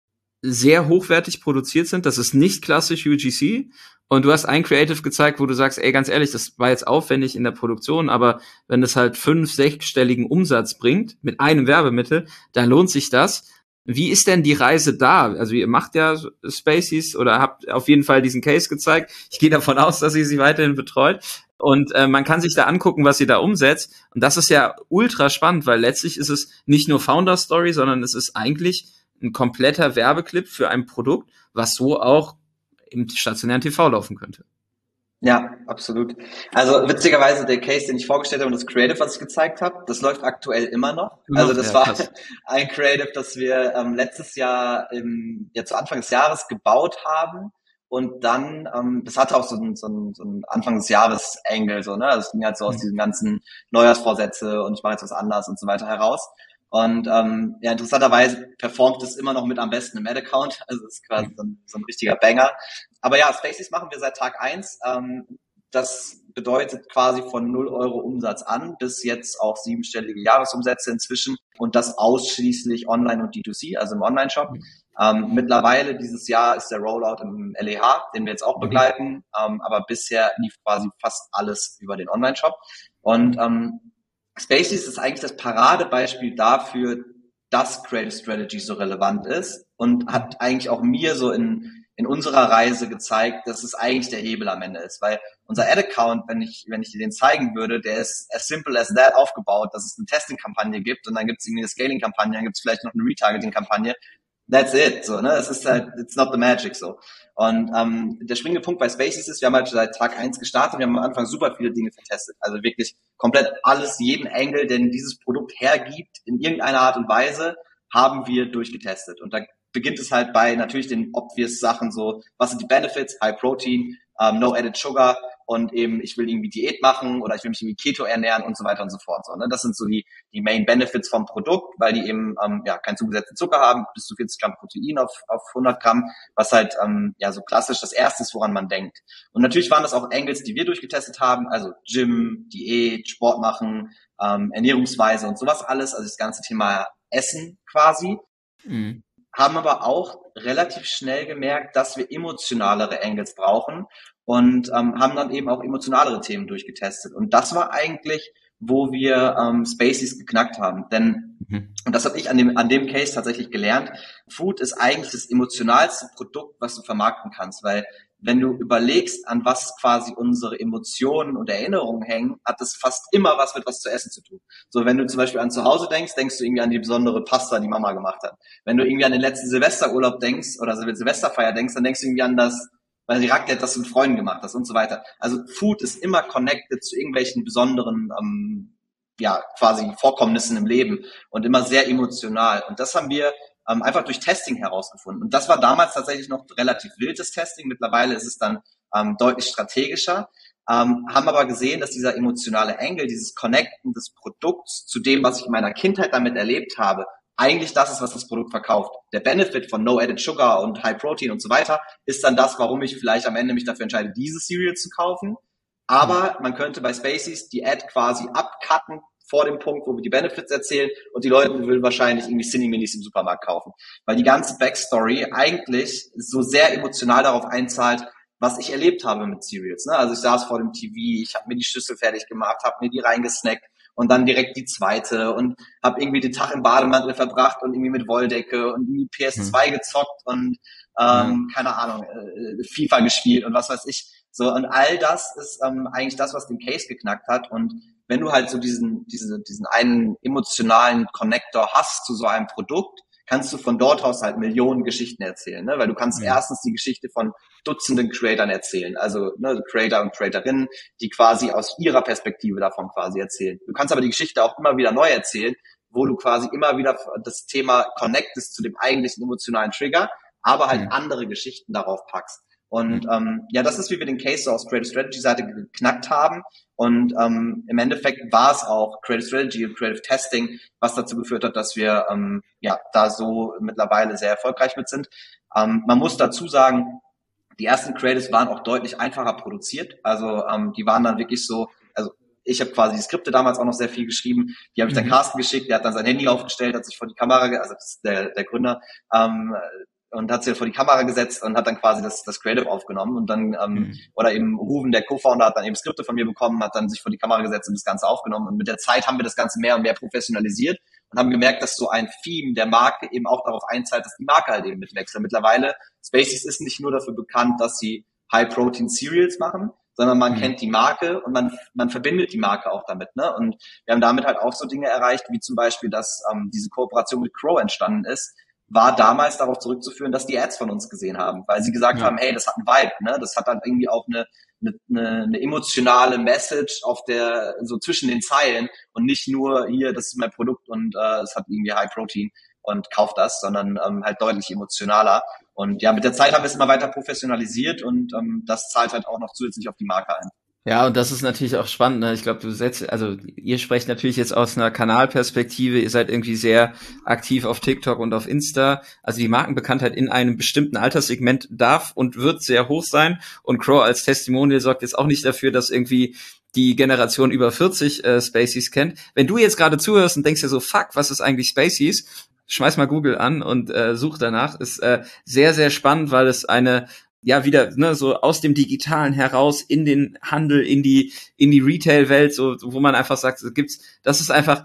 [SPEAKER 1] sehr hochwertig produziert sind. Das ist nicht klassisch UGC. Und du hast ein Creative gezeigt, wo du sagst, ey, ganz ehrlich, das war jetzt aufwendig in der Produktion, aber wenn es halt fünf, sechsstelligen Umsatz bringt mit einem Werbemittel, dann lohnt sich das. Wie ist denn die Reise da? Also ihr macht ja Spaces oder habt auf jeden Fall diesen Case gezeigt. Ich gehe davon aus, dass ihr sie weiterhin betreut. Und äh, man kann sich da angucken, was ihr da umsetzt. Und das ist ja ultra spannend, weil letztlich ist es nicht nur Founder Story, sondern es ist eigentlich ein kompletter Werbeclip für ein Produkt, was so auch im stationären TV laufen könnte.
[SPEAKER 2] Ja, absolut. Also witzigerweise der Case, den ich vorgestellt habe und das Creative, was ich gezeigt habe, das läuft aktuell immer noch. Also das ja, war krass. ein Creative, das wir ähm, letztes Jahr im, ja, zu Anfang des Jahres gebaut haben. Und dann, ähm, das hatte auch so ein, so ein, so ein Anfang des Jahres Angle, so, ne? Das ging halt so aus mhm. diesen ganzen Neujahrsvorsätze und ich mache jetzt was anders und so weiter heraus. Und ähm, ja, interessanterweise performt es immer noch mit am besten im Ad-Account. Also es ist quasi so ein, so ein richtiger Banger. Aber ja, Spaces machen wir seit Tag eins. Ähm, das bedeutet quasi von 0 Euro Umsatz an bis jetzt auch siebenstellige Jahresumsätze inzwischen und das ausschließlich online und D2C, also im Online-Shop. Mhm. Ähm, mittlerweile dieses Jahr ist der Rollout im LEH, den wir jetzt auch mhm. begleiten, ähm, aber bisher lief quasi fast alles über den Online-Shop. Und ähm, Spaces ist eigentlich das Paradebeispiel dafür, dass Creative Strategy so relevant ist und hat eigentlich auch mir so in, in unserer Reise gezeigt, dass es eigentlich der Hebel am Ende ist, weil unser Ad-Account, wenn ich, wenn ich dir den zeigen würde, der ist as simple as that aufgebaut, dass es eine Testing-Kampagne gibt und dann gibt es irgendwie eine Scaling-Kampagne, dann gibt es vielleicht noch eine Retargeting-Kampagne that's it, so, ne? Es ist halt, it's not the magic, so. Und ähm, der springende Punkt bei Spaces ist, wir haben halt seit Tag eins gestartet, wir haben am Anfang super viele Dinge vertestet. Also wirklich komplett alles, jeden Angle, den dieses Produkt hergibt, in irgendeiner Art und Weise, haben wir durchgetestet. Und da beginnt es halt bei natürlich den obvious Sachen, so, was sind die Benefits, High Protein, um, ähm, No Added Sugar, und eben ich will irgendwie Diät machen oder ich will mich irgendwie Keto ernähren und so weiter und so fort. So, ne? Das sind so die, die Main Benefits vom Produkt, weil die eben ähm, ja keinen zugesetzten Zucker haben, bis zu 40 Gramm Protein auf, auf 100 Gramm, was halt ähm, ja so klassisch das Erste ist, woran man denkt. Und natürlich waren das auch Angles, die wir durchgetestet haben, also Gym, Diät, Sport machen, ähm, Ernährungsweise und sowas alles, also das ganze Thema Essen quasi. Mhm haben aber auch relativ schnell gemerkt, dass wir emotionalere Angles brauchen und ähm, haben dann eben auch emotionalere Themen durchgetestet. Und das war eigentlich, wo wir ähm, Spaces geknackt haben. Denn, mhm. und das habe ich an dem, an dem Case tatsächlich gelernt, Food ist eigentlich das emotionalste Produkt, was du vermarkten kannst, weil wenn du überlegst, an was quasi unsere Emotionen und Erinnerungen hängen, hat das fast immer was mit was zu essen zu tun. So, wenn du zum Beispiel an zu Hause denkst, denkst du irgendwie an die besondere Pasta, die Mama gemacht hat. Wenn du irgendwie an den letzten Silvesterurlaub denkst oder Silvesterfeier denkst, dann denkst du irgendwie an das weil die Raclette das mit Freunden gemacht hast und so weiter. Also Food ist immer connected zu irgendwelchen besonderen, ähm, ja, quasi Vorkommnissen im Leben und immer sehr emotional. Und das haben wir ähm, einfach durch Testing herausgefunden. Und das war damals tatsächlich noch relativ wildes Testing. Mittlerweile ist es dann ähm, deutlich strategischer. Ähm, haben aber gesehen, dass dieser emotionale Engel, dieses Connecten des Produkts zu dem, was ich in meiner Kindheit damit erlebt habe, eigentlich das ist, was das Produkt verkauft. Der Benefit von No Added Sugar und High Protein und so weiter ist dann das, warum ich vielleicht am Ende mich dafür entscheide, diese Cereal zu kaufen. Aber man könnte bei Spaces die Ad quasi abcutten vor dem Punkt, wo wir die Benefits erzählen und die Leute will wahrscheinlich irgendwie Cineminis im Supermarkt kaufen. Weil die ganze Backstory eigentlich so sehr emotional darauf einzahlt, was ich erlebt habe mit Cereals. Ne? Also ich saß vor dem TV, ich habe mir die Schüssel fertig gemacht, habe mir die reingesnackt und dann direkt die zweite und habe irgendwie den Tag im Bademantel verbracht und irgendwie mit Wolldecke und irgendwie PS2 hm. gezockt und ähm, hm. keine Ahnung, äh, FIFA gespielt und was weiß ich. So, und all das ist ähm, eigentlich das, was den Case geknackt hat. Und wenn du halt so diesen, diesen, diesen einen emotionalen Connector hast zu so einem Produkt, kannst du von dort aus halt Millionen Geschichten erzählen, ne? weil du kannst ja. erstens die Geschichte von Dutzenden Creatoren erzählen, also ne, Creator und Creatorinnen, die quasi aus ihrer Perspektive davon quasi erzählen. Du kannst aber die Geschichte auch immer wieder neu erzählen, wo du quasi immer wieder das Thema connectest zu dem eigentlichen emotionalen Trigger, aber halt mhm. andere Geschichten darauf packst. Und mhm. ähm, ja, das ist, wie wir den Case so aus Creative Strategy Seite geknackt haben. Und ähm, im Endeffekt war es auch Creative Strategy und Creative Testing, was dazu geführt hat, dass wir ähm, ja da so mittlerweile sehr erfolgreich mit sind. Ähm, man muss dazu sagen, die ersten Creatives waren auch deutlich einfacher produziert. Also ähm, die waren dann wirklich so, also ich habe quasi die Skripte damals auch noch sehr viel geschrieben. Die habe ich dann mhm. Carsten geschickt, der hat dann sein Handy aufgestellt, hat sich vor die Kamera, also der, der Gründer, ähm, und hat sich vor die Kamera gesetzt und hat dann quasi das, das Creative aufgenommen und dann ähm, mhm. oder eben Ruven, der Co-Founder, hat dann eben Skripte von mir bekommen, hat dann sich vor die Kamera gesetzt und das Ganze aufgenommen und mit der Zeit haben wir das Ganze mehr und mehr professionalisiert und haben gemerkt, dass so ein Theme der Marke eben auch darauf einzahlt, dass die Marke halt eben mitwechselt. Mittlerweile Spaces ist nicht nur dafür bekannt, dass sie High Protein Cereals machen, sondern man mhm. kennt die Marke und man, man verbindet die Marke auch damit. Ne? Und wir haben damit halt auch so Dinge erreicht, wie zum Beispiel, dass ähm, diese Kooperation mit Crow entstanden ist, war damals darauf zurückzuführen, dass die Ads von uns gesehen haben, weil sie gesagt ja. haben, hey, das hat einen Vibe, ne? Das hat dann irgendwie auch eine, eine, eine, eine emotionale Message auf der so zwischen den Zeilen und nicht nur hier, das ist mein Produkt und äh, es hat irgendwie High Protein und kauft das, sondern ähm, halt deutlich emotionaler. Und ja, mit der Zeit haben wir es immer weiter professionalisiert und ähm, das zahlt halt auch noch zusätzlich auf die Marke ein.
[SPEAKER 1] Ja, und das ist natürlich auch spannend. Ne? Ich glaube, du setzt, also ihr sprecht natürlich jetzt aus einer Kanalperspektive. Ihr seid irgendwie sehr aktiv auf TikTok und auf Insta. Also die Markenbekanntheit in einem bestimmten Alterssegment darf und wird sehr hoch sein. Und Crow als Testimonial sorgt jetzt auch nicht dafür, dass irgendwie die Generation über 40 äh, Spaceys kennt. Wenn du jetzt gerade zuhörst und denkst dir so, fuck, was ist eigentlich Spaceys? Schmeiß mal Google an und äh, such danach. Ist äh, sehr, sehr spannend, weil es eine ja wieder ne, so aus dem Digitalen heraus in den Handel, in die in die Retail-Welt, so wo man einfach sagt, so gibt's, das ist einfach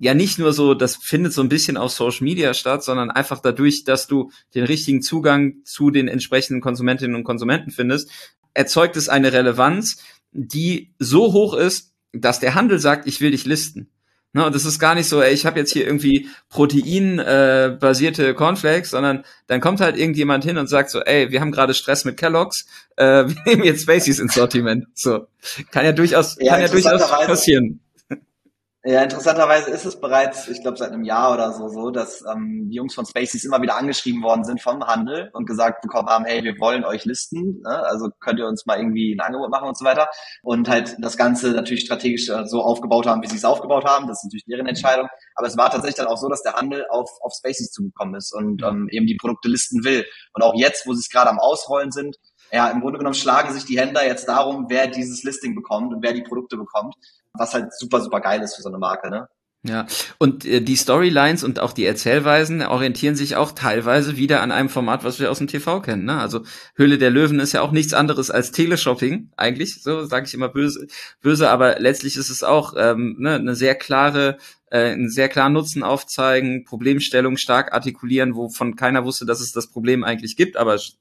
[SPEAKER 1] ja nicht nur so, das findet so ein bisschen auf Social Media statt, sondern einfach dadurch, dass du den richtigen Zugang zu den entsprechenden Konsumentinnen und Konsumenten findest, erzeugt es eine Relevanz, die so hoch ist, dass der Handel sagt, ich will dich listen. Ne, und das ist gar nicht so, ey, ich habe jetzt hier irgendwie Protein-basierte äh, Cornflakes, sondern dann kommt halt irgendjemand hin und sagt so, ey, wir haben gerade Stress mit Kellogg's, äh, wir nehmen jetzt Spaceys ins Sortiment. So kann ja durchaus, ja, kann ja durchaus passieren.
[SPEAKER 2] Ja, interessanterweise ist es bereits, ich glaube, seit einem Jahr oder so, so, dass ähm, die Jungs von Spaceys immer wieder angeschrieben worden sind vom Handel und gesagt bekommen haben, hey, wir wollen euch listen, ne? also könnt ihr uns mal irgendwie ein Angebot machen und so weiter. Und halt das Ganze natürlich strategisch äh, so aufgebaut haben, wie sie es aufgebaut haben. Das ist natürlich deren Entscheidung. Aber es war tatsächlich dann auch so, dass der Handel auf, auf Spaceys zugekommen ist und ähm, eben die Produkte listen will. Und auch jetzt, wo sie es gerade am Ausrollen sind, ja, im Grunde genommen schlagen sich die Händler jetzt darum, wer dieses Listing bekommt und wer die Produkte bekommt was halt super, super geil ist für so eine Marke, ne?
[SPEAKER 1] Ja, und äh, die Storylines und auch die Erzählweisen orientieren sich auch teilweise wieder an einem Format, was wir aus dem TV kennen. Ne? Also Höhle der Löwen ist ja auch nichts anderes als Teleshopping, eigentlich, so sage ich immer böse, böse, aber letztlich ist es auch ähm, ne, eine sehr klare, äh, einen sehr klaren Nutzen aufzeigen, Problemstellung stark artikulieren, wovon keiner wusste, dass es das Problem eigentlich gibt, aber es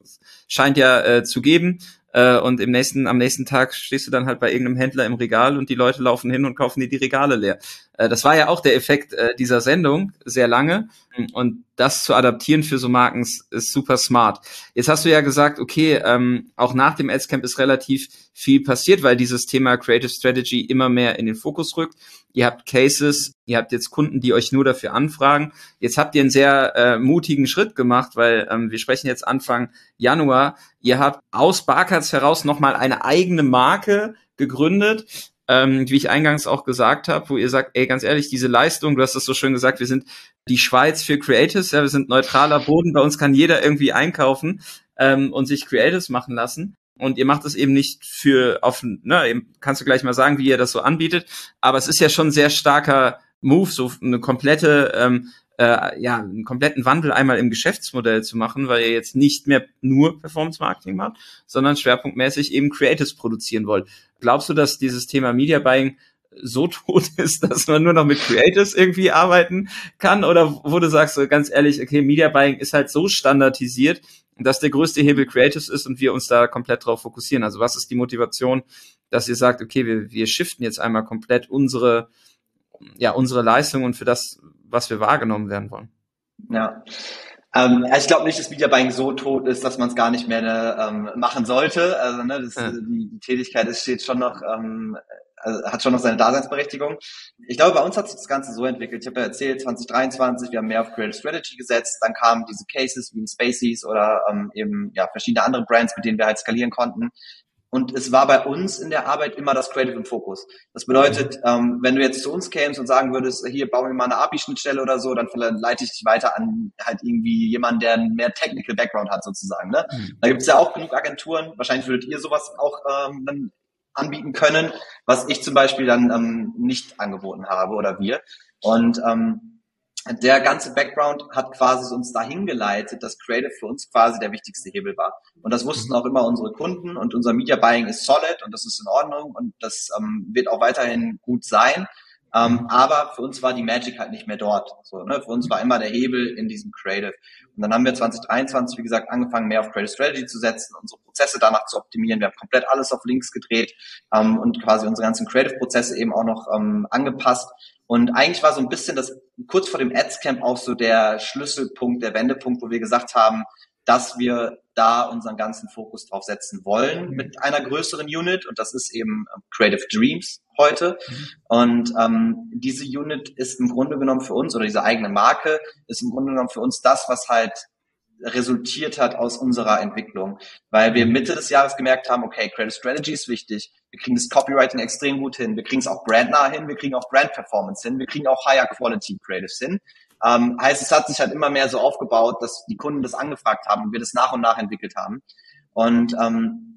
[SPEAKER 1] scheint ja äh, zu geben äh, und im nächsten, am nächsten Tag stehst du dann halt bei irgendeinem Händler im Regal und die Leute laufen hin und kaufen dir die Regale leer. Äh, das war ja auch der Effekt äh, dieser Sendung sehr lange. Und das zu adaptieren für so Marken ist super smart. Jetzt hast du ja gesagt, okay, ähm, auch nach dem Adscamp ist relativ viel passiert, weil dieses Thema Creative Strategy immer mehr in den Fokus rückt. Ihr habt Cases, ihr habt jetzt Kunden, die euch nur dafür anfragen. Jetzt habt ihr einen sehr äh, mutigen Schritt gemacht, weil ähm, wir sprechen jetzt Anfang Januar. Ihr habt aus Barcards heraus nochmal eine eigene Marke gegründet, ähm, wie ich eingangs auch gesagt habe, wo ihr sagt, ey, ganz ehrlich, diese Leistung, du hast das so schön gesagt, wir sind die Schweiz für Creatives, ja, wir sind neutraler Boden, bei uns kann jeder irgendwie einkaufen ähm, und sich Creatives machen lassen. Und ihr macht es eben nicht für auf, ne, kannst du gleich mal sagen, wie ihr das so anbietet, aber es ist ja schon sehr starker Move, so eine komplette, ähm, äh, ja, einen kompletten Wandel einmal im Geschäftsmodell zu machen, weil ihr jetzt nicht mehr nur Performance Marketing macht, sondern schwerpunktmäßig eben Creatives produzieren wollt. Glaubst du, dass dieses Thema Media Buying so tot ist, dass man nur noch mit Creatives irgendwie arbeiten kann? Oder wo du sagst, so ganz ehrlich, okay, Media Buying ist halt so standardisiert, dass der größte Hebel Creatives ist und wir uns da komplett drauf fokussieren. Also was ist die Motivation, dass ihr sagt, okay, wir, wir shiften jetzt einmal komplett unsere, ja, unsere Leistung und für das, was wir wahrgenommen werden wollen?
[SPEAKER 2] Ja. Ähm, ich glaube nicht, dass Media Buying so tot ist, dass man es gar nicht mehr ähm, machen sollte. Also ne, das, ja. die, die Tätigkeit ist steht schon noch ähm, also hat schon noch seine Daseinsberechtigung. Ich glaube, bei uns hat sich das Ganze so entwickelt. Ich habe ja erzählt, 2023, wir haben mehr auf Creative Strategy gesetzt. Dann kamen diese Cases wie in Spaceys oder ähm, eben ja verschiedene andere Brands, mit denen wir halt skalieren konnten. Und es war bei uns in der Arbeit immer das Creative im Fokus. Das bedeutet, ähm, wenn du jetzt zu uns kämst und sagen würdest, hier bauen wir mal eine API-Schnittstelle oder so, dann leite ich dich weiter an halt irgendwie jemanden, der einen mehr Technical Background hat sozusagen. Ne? Mhm. Da gibt es ja auch genug Agenturen. Wahrscheinlich würdet ihr sowas auch ähm, dann anbieten können, was ich zum Beispiel dann ähm, nicht angeboten habe oder wir. Und ähm, der ganze Background hat quasi uns dahin geleitet, dass Creative für uns quasi der wichtigste Hebel war. Und das wussten auch immer unsere Kunden und unser Media Buying ist solid und das ist in Ordnung und das ähm, wird auch weiterhin gut sein. Ähm, aber für uns war die Magic halt nicht mehr dort. So, ne? Für uns war immer der Hebel in diesem Creative. Und dann haben wir 2023, wie gesagt, angefangen, mehr auf Creative Strategy zu setzen, unsere Prozesse danach zu optimieren. Wir haben komplett alles auf Links gedreht ähm, und quasi unsere ganzen Creative-Prozesse eben auch noch ähm, angepasst. Und eigentlich war so ein bisschen das kurz vor dem Ads-Camp auch so der Schlüsselpunkt, der Wendepunkt, wo wir gesagt haben, dass wir da unseren ganzen Fokus drauf setzen wollen mit einer größeren Unit. Und das ist eben ähm, Creative Dreams heute. Mhm. Und ähm, diese Unit ist im Grunde genommen für uns oder diese eigene Marke ist im Grunde genommen für uns das, was halt resultiert hat aus unserer Entwicklung, weil wir Mitte des Jahres gemerkt haben, okay, Creative Strategy ist wichtig, wir kriegen das Copywriting extrem gut hin, wir kriegen es auch brandnah hin, wir kriegen auch Brand Performance hin, wir kriegen auch Higher Quality Creatives hin ähm, heißt, es hat sich halt immer mehr so aufgebaut, dass die Kunden das angefragt haben und wir das nach und nach entwickelt haben. Und ähm,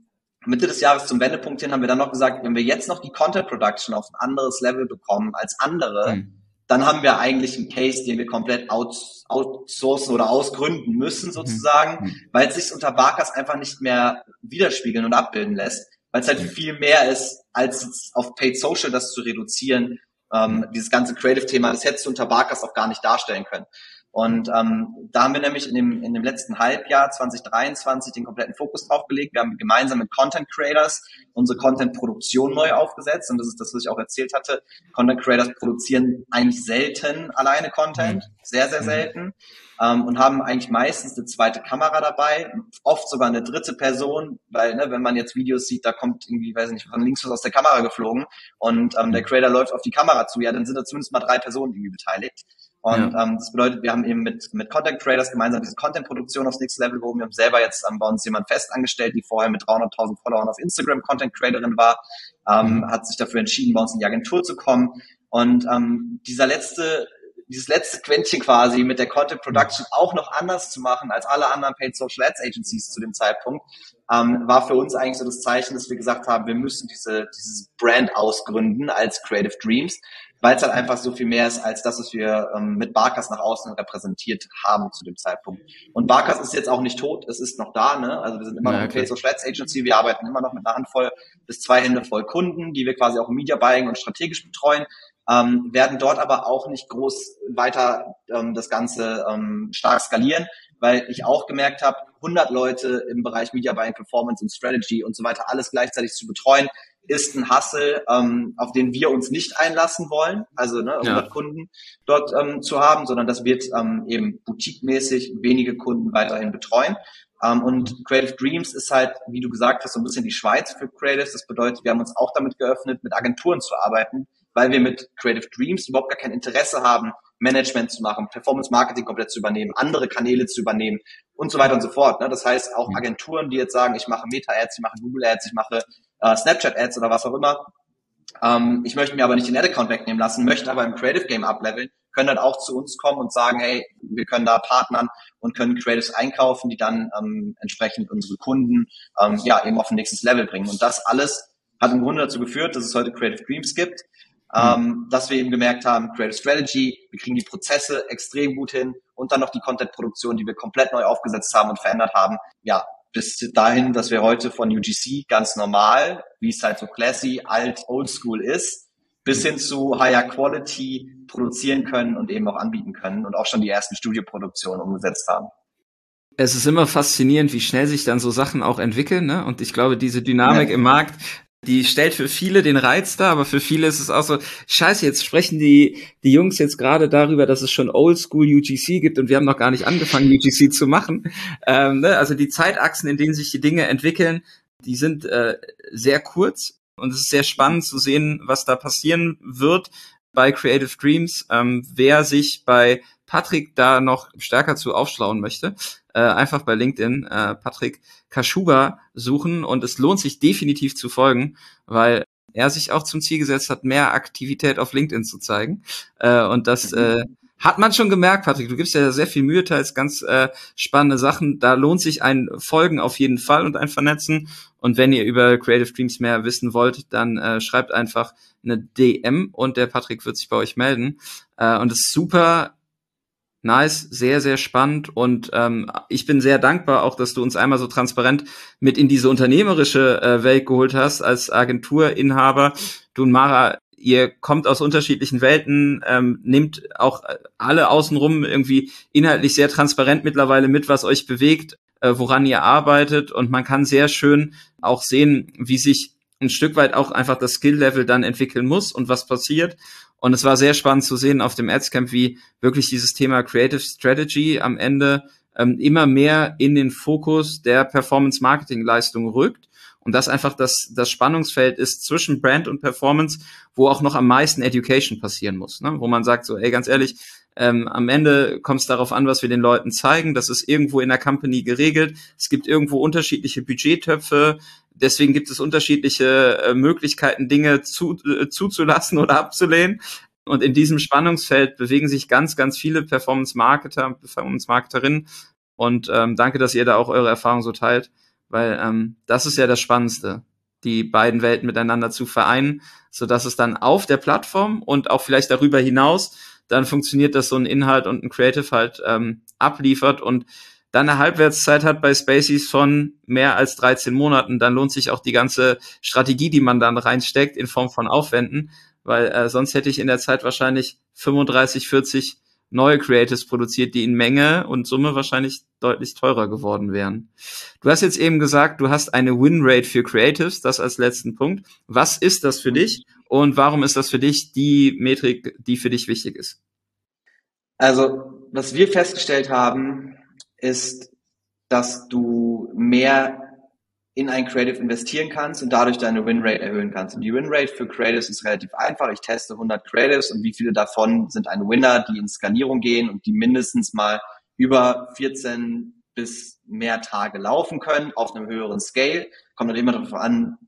[SPEAKER 2] Mitte des Jahres zum Wendepunkt hin haben wir dann noch gesagt, wenn wir jetzt noch die Content Production auf ein anderes Level bekommen als andere, mhm. dann haben wir eigentlich einen Case, den wir komplett out, outsourcen oder ausgründen müssen mhm. sozusagen, mhm. weil es sich unter Barkas einfach nicht mehr widerspiegeln und abbilden lässt, weil es halt mhm. viel mehr ist, als auf Paid Social das zu reduzieren, ähm, dieses ganze Creative-Thema, das hättest du unter Barkas auch gar nicht darstellen können. Und ähm, da haben wir nämlich in dem, in dem letzten Halbjahr 2023 den kompletten Fokus drauf gelegt. Wir haben gemeinsam mit Content Creators unsere Content-Produktion neu aufgesetzt. Und das ist das, was ich auch erzählt hatte. Content Creators produzieren eigentlich selten alleine Content, mhm. sehr, sehr mhm. selten. Ähm, und haben eigentlich meistens eine zweite Kamera dabei, oft sogar eine dritte Person, weil ne, wenn man jetzt Videos sieht, da kommt irgendwie, weiß ich nicht, von links was aus der Kamera geflogen und ähm, der mhm. Creator läuft auf die Kamera zu, ja, dann sind da zumindest mal drei Personen irgendwie beteiligt. Und ja. ähm, das bedeutet, wir haben eben mit, mit Content Creators gemeinsam diese Content-Produktion aufs nächste Level gehoben. Wir haben selber jetzt ähm, bei uns jemand fest angestellt, die vorher mit 300.000 Followern auf Instagram Content Creatorin war, ähm, mhm. hat sich dafür entschieden, bei uns in die Agentur zu kommen. Und ähm, dieser letzte, dieses letzte Quäntchen quasi mit der Content Production auch noch anders zu machen als alle anderen Paid Social Ads Agencies zu dem Zeitpunkt, ähm, war für uns eigentlich so das Zeichen, dass wir gesagt haben, wir müssen diese, dieses Brand ausgründen als Creative Dreams weil es halt einfach so viel mehr ist als das, was wir ähm, mit Barkas nach außen repräsentiert haben zu dem Zeitpunkt. Und Barkas ist jetzt auch nicht tot, es ist noch da, ne? Also wir sind immer ja, noch okay. eine Social Agency, wir arbeiten immer noch mit einer Handvoll bis zwei Hände voll Kunden, die wir quasi auch im Media Buying und strategisch betreuen. Ähm, werden dort aber auch nicht groß weiter ähm, das Ganze ähm, stark skalieren, weil ich auch gemerkt habe, 100 Leute im Bereich Media Buying, Performance und Strategy und so weiter alles gleichzeitig zu betreuen, ist ein Hassel, ähm, auf den wir uns nicht einlassen wollen, also ne, 100 ja. Kunden dort ähm, zu haben, sondern das wird ähm, eben boutique-mäßig wenige Kunden weiterhin betreuen. Ähm, und Creative Dreams ist halt, wie du gesagt hast, so ein bisschen die Schweiz für Creatives. Das bedeutet, wir haben uns auch damit geöffnet, mit Agenturen zu arbeiten, weil wir mit Creative Dreams überhaupt gar kein Interesse haben, Management zu machen, Performance Marketing komplett zu übernehmen, andere Kanäle zu übernehmen und so weiter und so fort. Ne? Das heißt, auch mhm. Agenturen, die jetzt sagen, ich mache Meta-Ads, ich mache Google-Ads, ich mache äh, Snapchat-Ads oder was auch immer. Ähm, ich möchte mir aber nicht den Ad-Account wegnehmen lassen, möchte aber im Creative Game ableveln, können dann auch zu uns kommen und sagen, hey, wir können da partnern und können Creatives einkaufen, die dann ähm, entsprechend unsere Kunden ähm, ja eben auf ein nächstes Level bringen. Und das alles hat im Grunde dazu geführt, dass es heute Creative Dreams gibt, ähm, dass wir eben gemerkt haben, Creative Strategy, wir kriegen die Prozesse extrem gut hin und dann noch die Content-Produktion, die wir komplett neu aufgesetzt haben und verändert haben. Ja, bis dahin, dass wir heute von UGC ganz normal, wie es halt so classy, alt, oldschool ist, bis hin zu higher quality produzieren können und eben auch anbieten können und auch schon die ersten Studioproduktionen umgesetzt haben.
[SPEAKER 1] Es ist immer faszinierend, wie schnell sich dann so Sachen auch entwickeln, ne? Und ich glaube, diese Dynamik ja. im Markt, die stellt für viele den Reiz dar, aber für viele ist es auch so, scheiße, jetzt sprechen die, die Jungs jetzt gerade darüber, dass es schon Oldschool UGC gibt und wir haben noch gar nicht angefangen, UGC zu machen. Ähm, ne? Also die Zeitachsen, in denen sich die Dinge entwickeln, die sind äh, sehr kurz und es ist sehr spannend zu sehen, was da passieren wird bei Creative Dreams, ähm, wer sich bei Patrick da noch stärker zu aufschlauen möchte, äh, einfach bei LinkedIn äh, Patrick Kaschuba suchen und es lohnt sich definitiv zu folgen, weil er sich auch zum Ziel gesetzt hat, mehr Aktivität auf LinkedIn zu zeigen. Äh, und das äh, hat man schon gemerkt, Patrick. Du gibst ja sehr viel Mühe, teils ganz äh, spannende Sachen. Da lohnt sich ein Folgen auf jeden Fall und ein Vernetzen. Und wenn ihr über Creative Dreams mehr wissen wollt, dann äh, schreibt einfach eine DM und der Patrick wird sich bei euch melden. Äh, und es ist super nice, sehr, sehr spannend und ähm, ich bin sehr dankbar auch, dass du uns einmal so transparent mit in diese unternehmerische äh, Welt geholt hast als Agenturinhaber. Du und Mara, ihr kommt aus unterschiedlichen Welten, ähm, nehmt auch alle außenrum irgendwie inhaltlich sehr transparent mittlerweile mit, was euch bewegt, äh, woran ihr arbeitet und man kann sehr schön auch sehen, wie sich ein Stück weit auch einfach das Skill-Level dann entwickeln muss und was passiert. Und es war sehr spannend zu sehen auf dem Adscamp, wie wirklich dieses Thema Creative Strategy am Ende ähm, immer mehr in den Fokus der Performance-Marketing-Leistung rückt. Und das einfach das, das Spannungsfeld ist zwischen Brand und Performance, wo auch noch am meisten Education passieren muss. Ne? Wo man sagt so, ey, ganz ehrlich, ähm, am Ende kommt es darauf an, was wir den Leuten zeigen. Das ist irgendwo in der Company geregelt. Es gibt irgendwo unterschiedliche Budgettöpfe. Deswegen gibt es unterschiedliche äh, Möglichkeiten, Dinge zu, äh, zuzulassen oder abzulehnen. Und in diesem Spannungsfeld bewegen sich ganz, ganz viele Performance-Marketer, Performance-Marketerinnen. Und ähm, danke, dass ihr da auch eure Erfahrung so teilt, weil ähm, das ist ja das Spannendste, die beiden Welten miteinander zu vereinen, so dass es dann auf der Plattform und auch vielleicht darüber hinaus dann funktioniert, dass so ein Inhalt und ein Creative halt ähm, abliefert und dann eine Halbwertszeit hat bei Spaceys von mehr als 13 Monaten, dann lohnt sich auch die ganze Strategie, die man dann reinsteckt, in Form von Aufwänden, weil äh, sonst hätte ich in der Zeit wahrscheinlich 35, 40 neue Creatives produziert, die in Menge und Summe wahrscheinlich deutlich teurer geworden wären. Du hast jetzt eben gesagt, du hast eine Win-Rate für Creatives, das als letzten Punkt. Was ist das für dich und warum ist das für dich die Metrik, die für dich wichtig ist?
[SPEAKER 2] Also, was wir festgestellt haben, ist, dass du mehr in ein Creative investieren kannst und dadurch deine Winrate erhöhen kannst. Und die Winrate für Creatives ist relativ einfach. Ich teste 100 Creatives und wie viele davon sind ein Winner, die in Skalierung gehen und die mindestens mal über 14 bis mehr Tage laufen können auf einem höheren Scale. Kommt dann immer darauf an,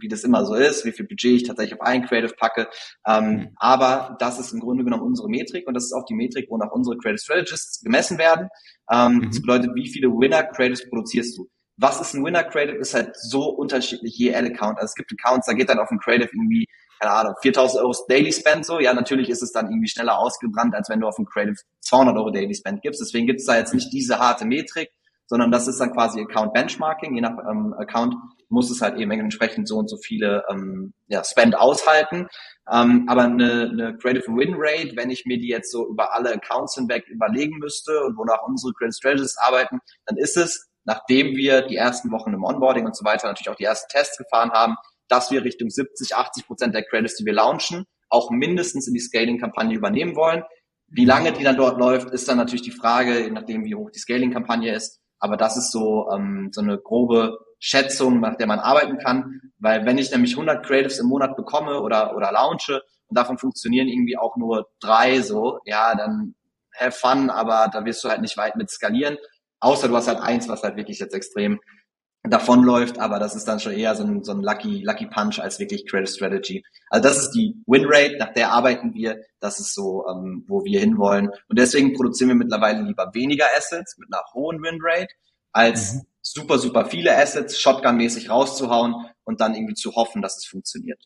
[SPEAKER 2] wie das immer so ist, wie viel Budget ich tatsächlich auf ein Creative packe. Ähm, mhm. Aber das ist im Grunde genommen unsere Metrik und das ist auch die Metrik, wo nach unsere Creative Strategists gemessen werden. Ähm, mhm. Das bedeutet, wie viele Winner Creatives produzierst du? Was ist ein Winner Creative? Ist halt so unterschiedlich je Ad-Account. Also es gibt Accounts, da geht dann auf ein Creative irgendwie keine Ahnung, 4000 Euro Daily Spend so, ja, natürlich ist es dann irgendwie schneller ausgebrannt, als wenn du auf ein Creative 200 Euro Daily Spend gibst. Deswegen gibt es da jetzt nicht diese harte Metrik, sondern das ist dann quasi Account Benchmarking. Je nach ähm, Account muss es halt eben entsprechend so und so viele ähm, ja, Spend aushalten. Ähm, aber eine, eine Creative Win Rate, wenn ich mir die jetzt so über alle Accounts hinweg überlegen müsste und wonach unsere Creative Strategists arbeiten, dann ist es, nachdem wir die ersten Wochen im Onboarding und so weiter natürlich auch die ersten Tests gefahren haben, dass wir Richtung 70, 80 Prozent der Credits, die wir launchen, auch mindestens in die Scaling-Kampagne übernehmen wollen. Wie lange die dann dort läuft, ist dann natürlich die Frage, je nachdem, wie hoch die Scaling-Kampagne ist. Aber das ist so, ähm, so eine grobe Schätzung, nach der man arbeiten kann. Weil wenn ich nämlich 100 Creatives im Monat bekomme oder, oder launche und davon funktionieren irgendwie auch nur drei so, ja, dann have fun, aber da wirst du halt nicht weit mit skalieren. Außer du hast halt eins, was halt wirklich jetzt extrem davonläuft, aber das ist dann schon eher so ein, so ein Lucky, Lucky Punch als wirklich Creative Strategy. Also das ist die Winrate, nach der arbeiten wir, das ist so, ähm, wo wir hinwollen. Und deswegen produzieren wir mittlerweile lieber weniger Assets mit einer hohen Winrate, als mhm. super, super viele Assets Shotgun-mäßig rauszuhauen und dann irgendwie zu hoffen, dass es funktioniert.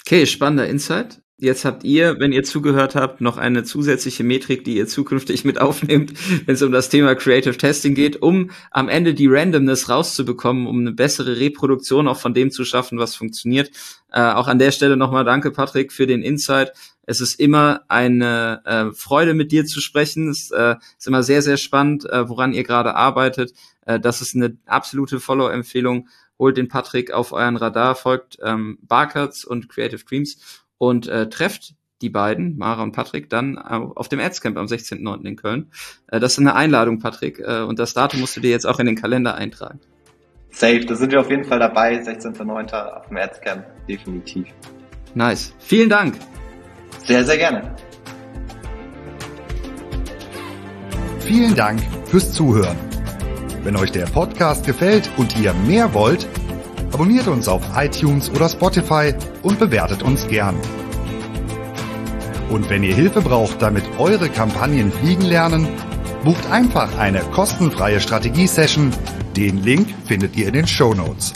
[SPEAKER 1] Okay, spannender Insight. Jetzt habt ihr, wenn ihr zugehört habt, noch eine zusätzliche Metrik, die ihr zukünftig mit aufnehmt, wenn es um das Thema Creative Testing geht, um am Ende die Randomness rauszubekommen, um eine bessere Reproduktion auch von dem zu schaffen, was funktioniert. Äh, auch an der Stelle nochmal danke, Patrick, für den Insight. Es ist immer eine äh, Freude, mit dir zu sprechen. Es äh, ist immer sehr, sehr spannend, äh, woran ihr gerade arbeitet. Äh, das ist eine absolute Follow-Empfehlung. Holt den Patrick auf euren Radar, folgt ähm, Barcuts und Creative Dreams und äh, trefft die beiden, Mara und Patrick, dann auf dem Adscamp am 16.09. in Köln. Äh, das ist eine Einladung, Patrick, äh, und das Datum musst du dir jetzt auch in den Kalender eintragen.
[SPEAKER 2] Safe, da sind wir auf jeden Fall dabei, 16.09. auf dem Adscamp, definitiv.
[SPEAKER 1] Nice. Vielen Dank.
[SPEAKER 2] Sehr, sehr gerne.
[SPEAKER 3] Vielen Dank fürs Zuhören. Wenn euch der Podcast gefällt und ihr mehr wollt, Abonniert uns auf iTunes oder Spotify und bewertet uns gern. Und wenn ihr Hilfe braucht, damit eure Kampagnen fliegen lernen, bucht einfach eine kostenfreie Strategie-Session. Den Link findet ihr in den Show Notes.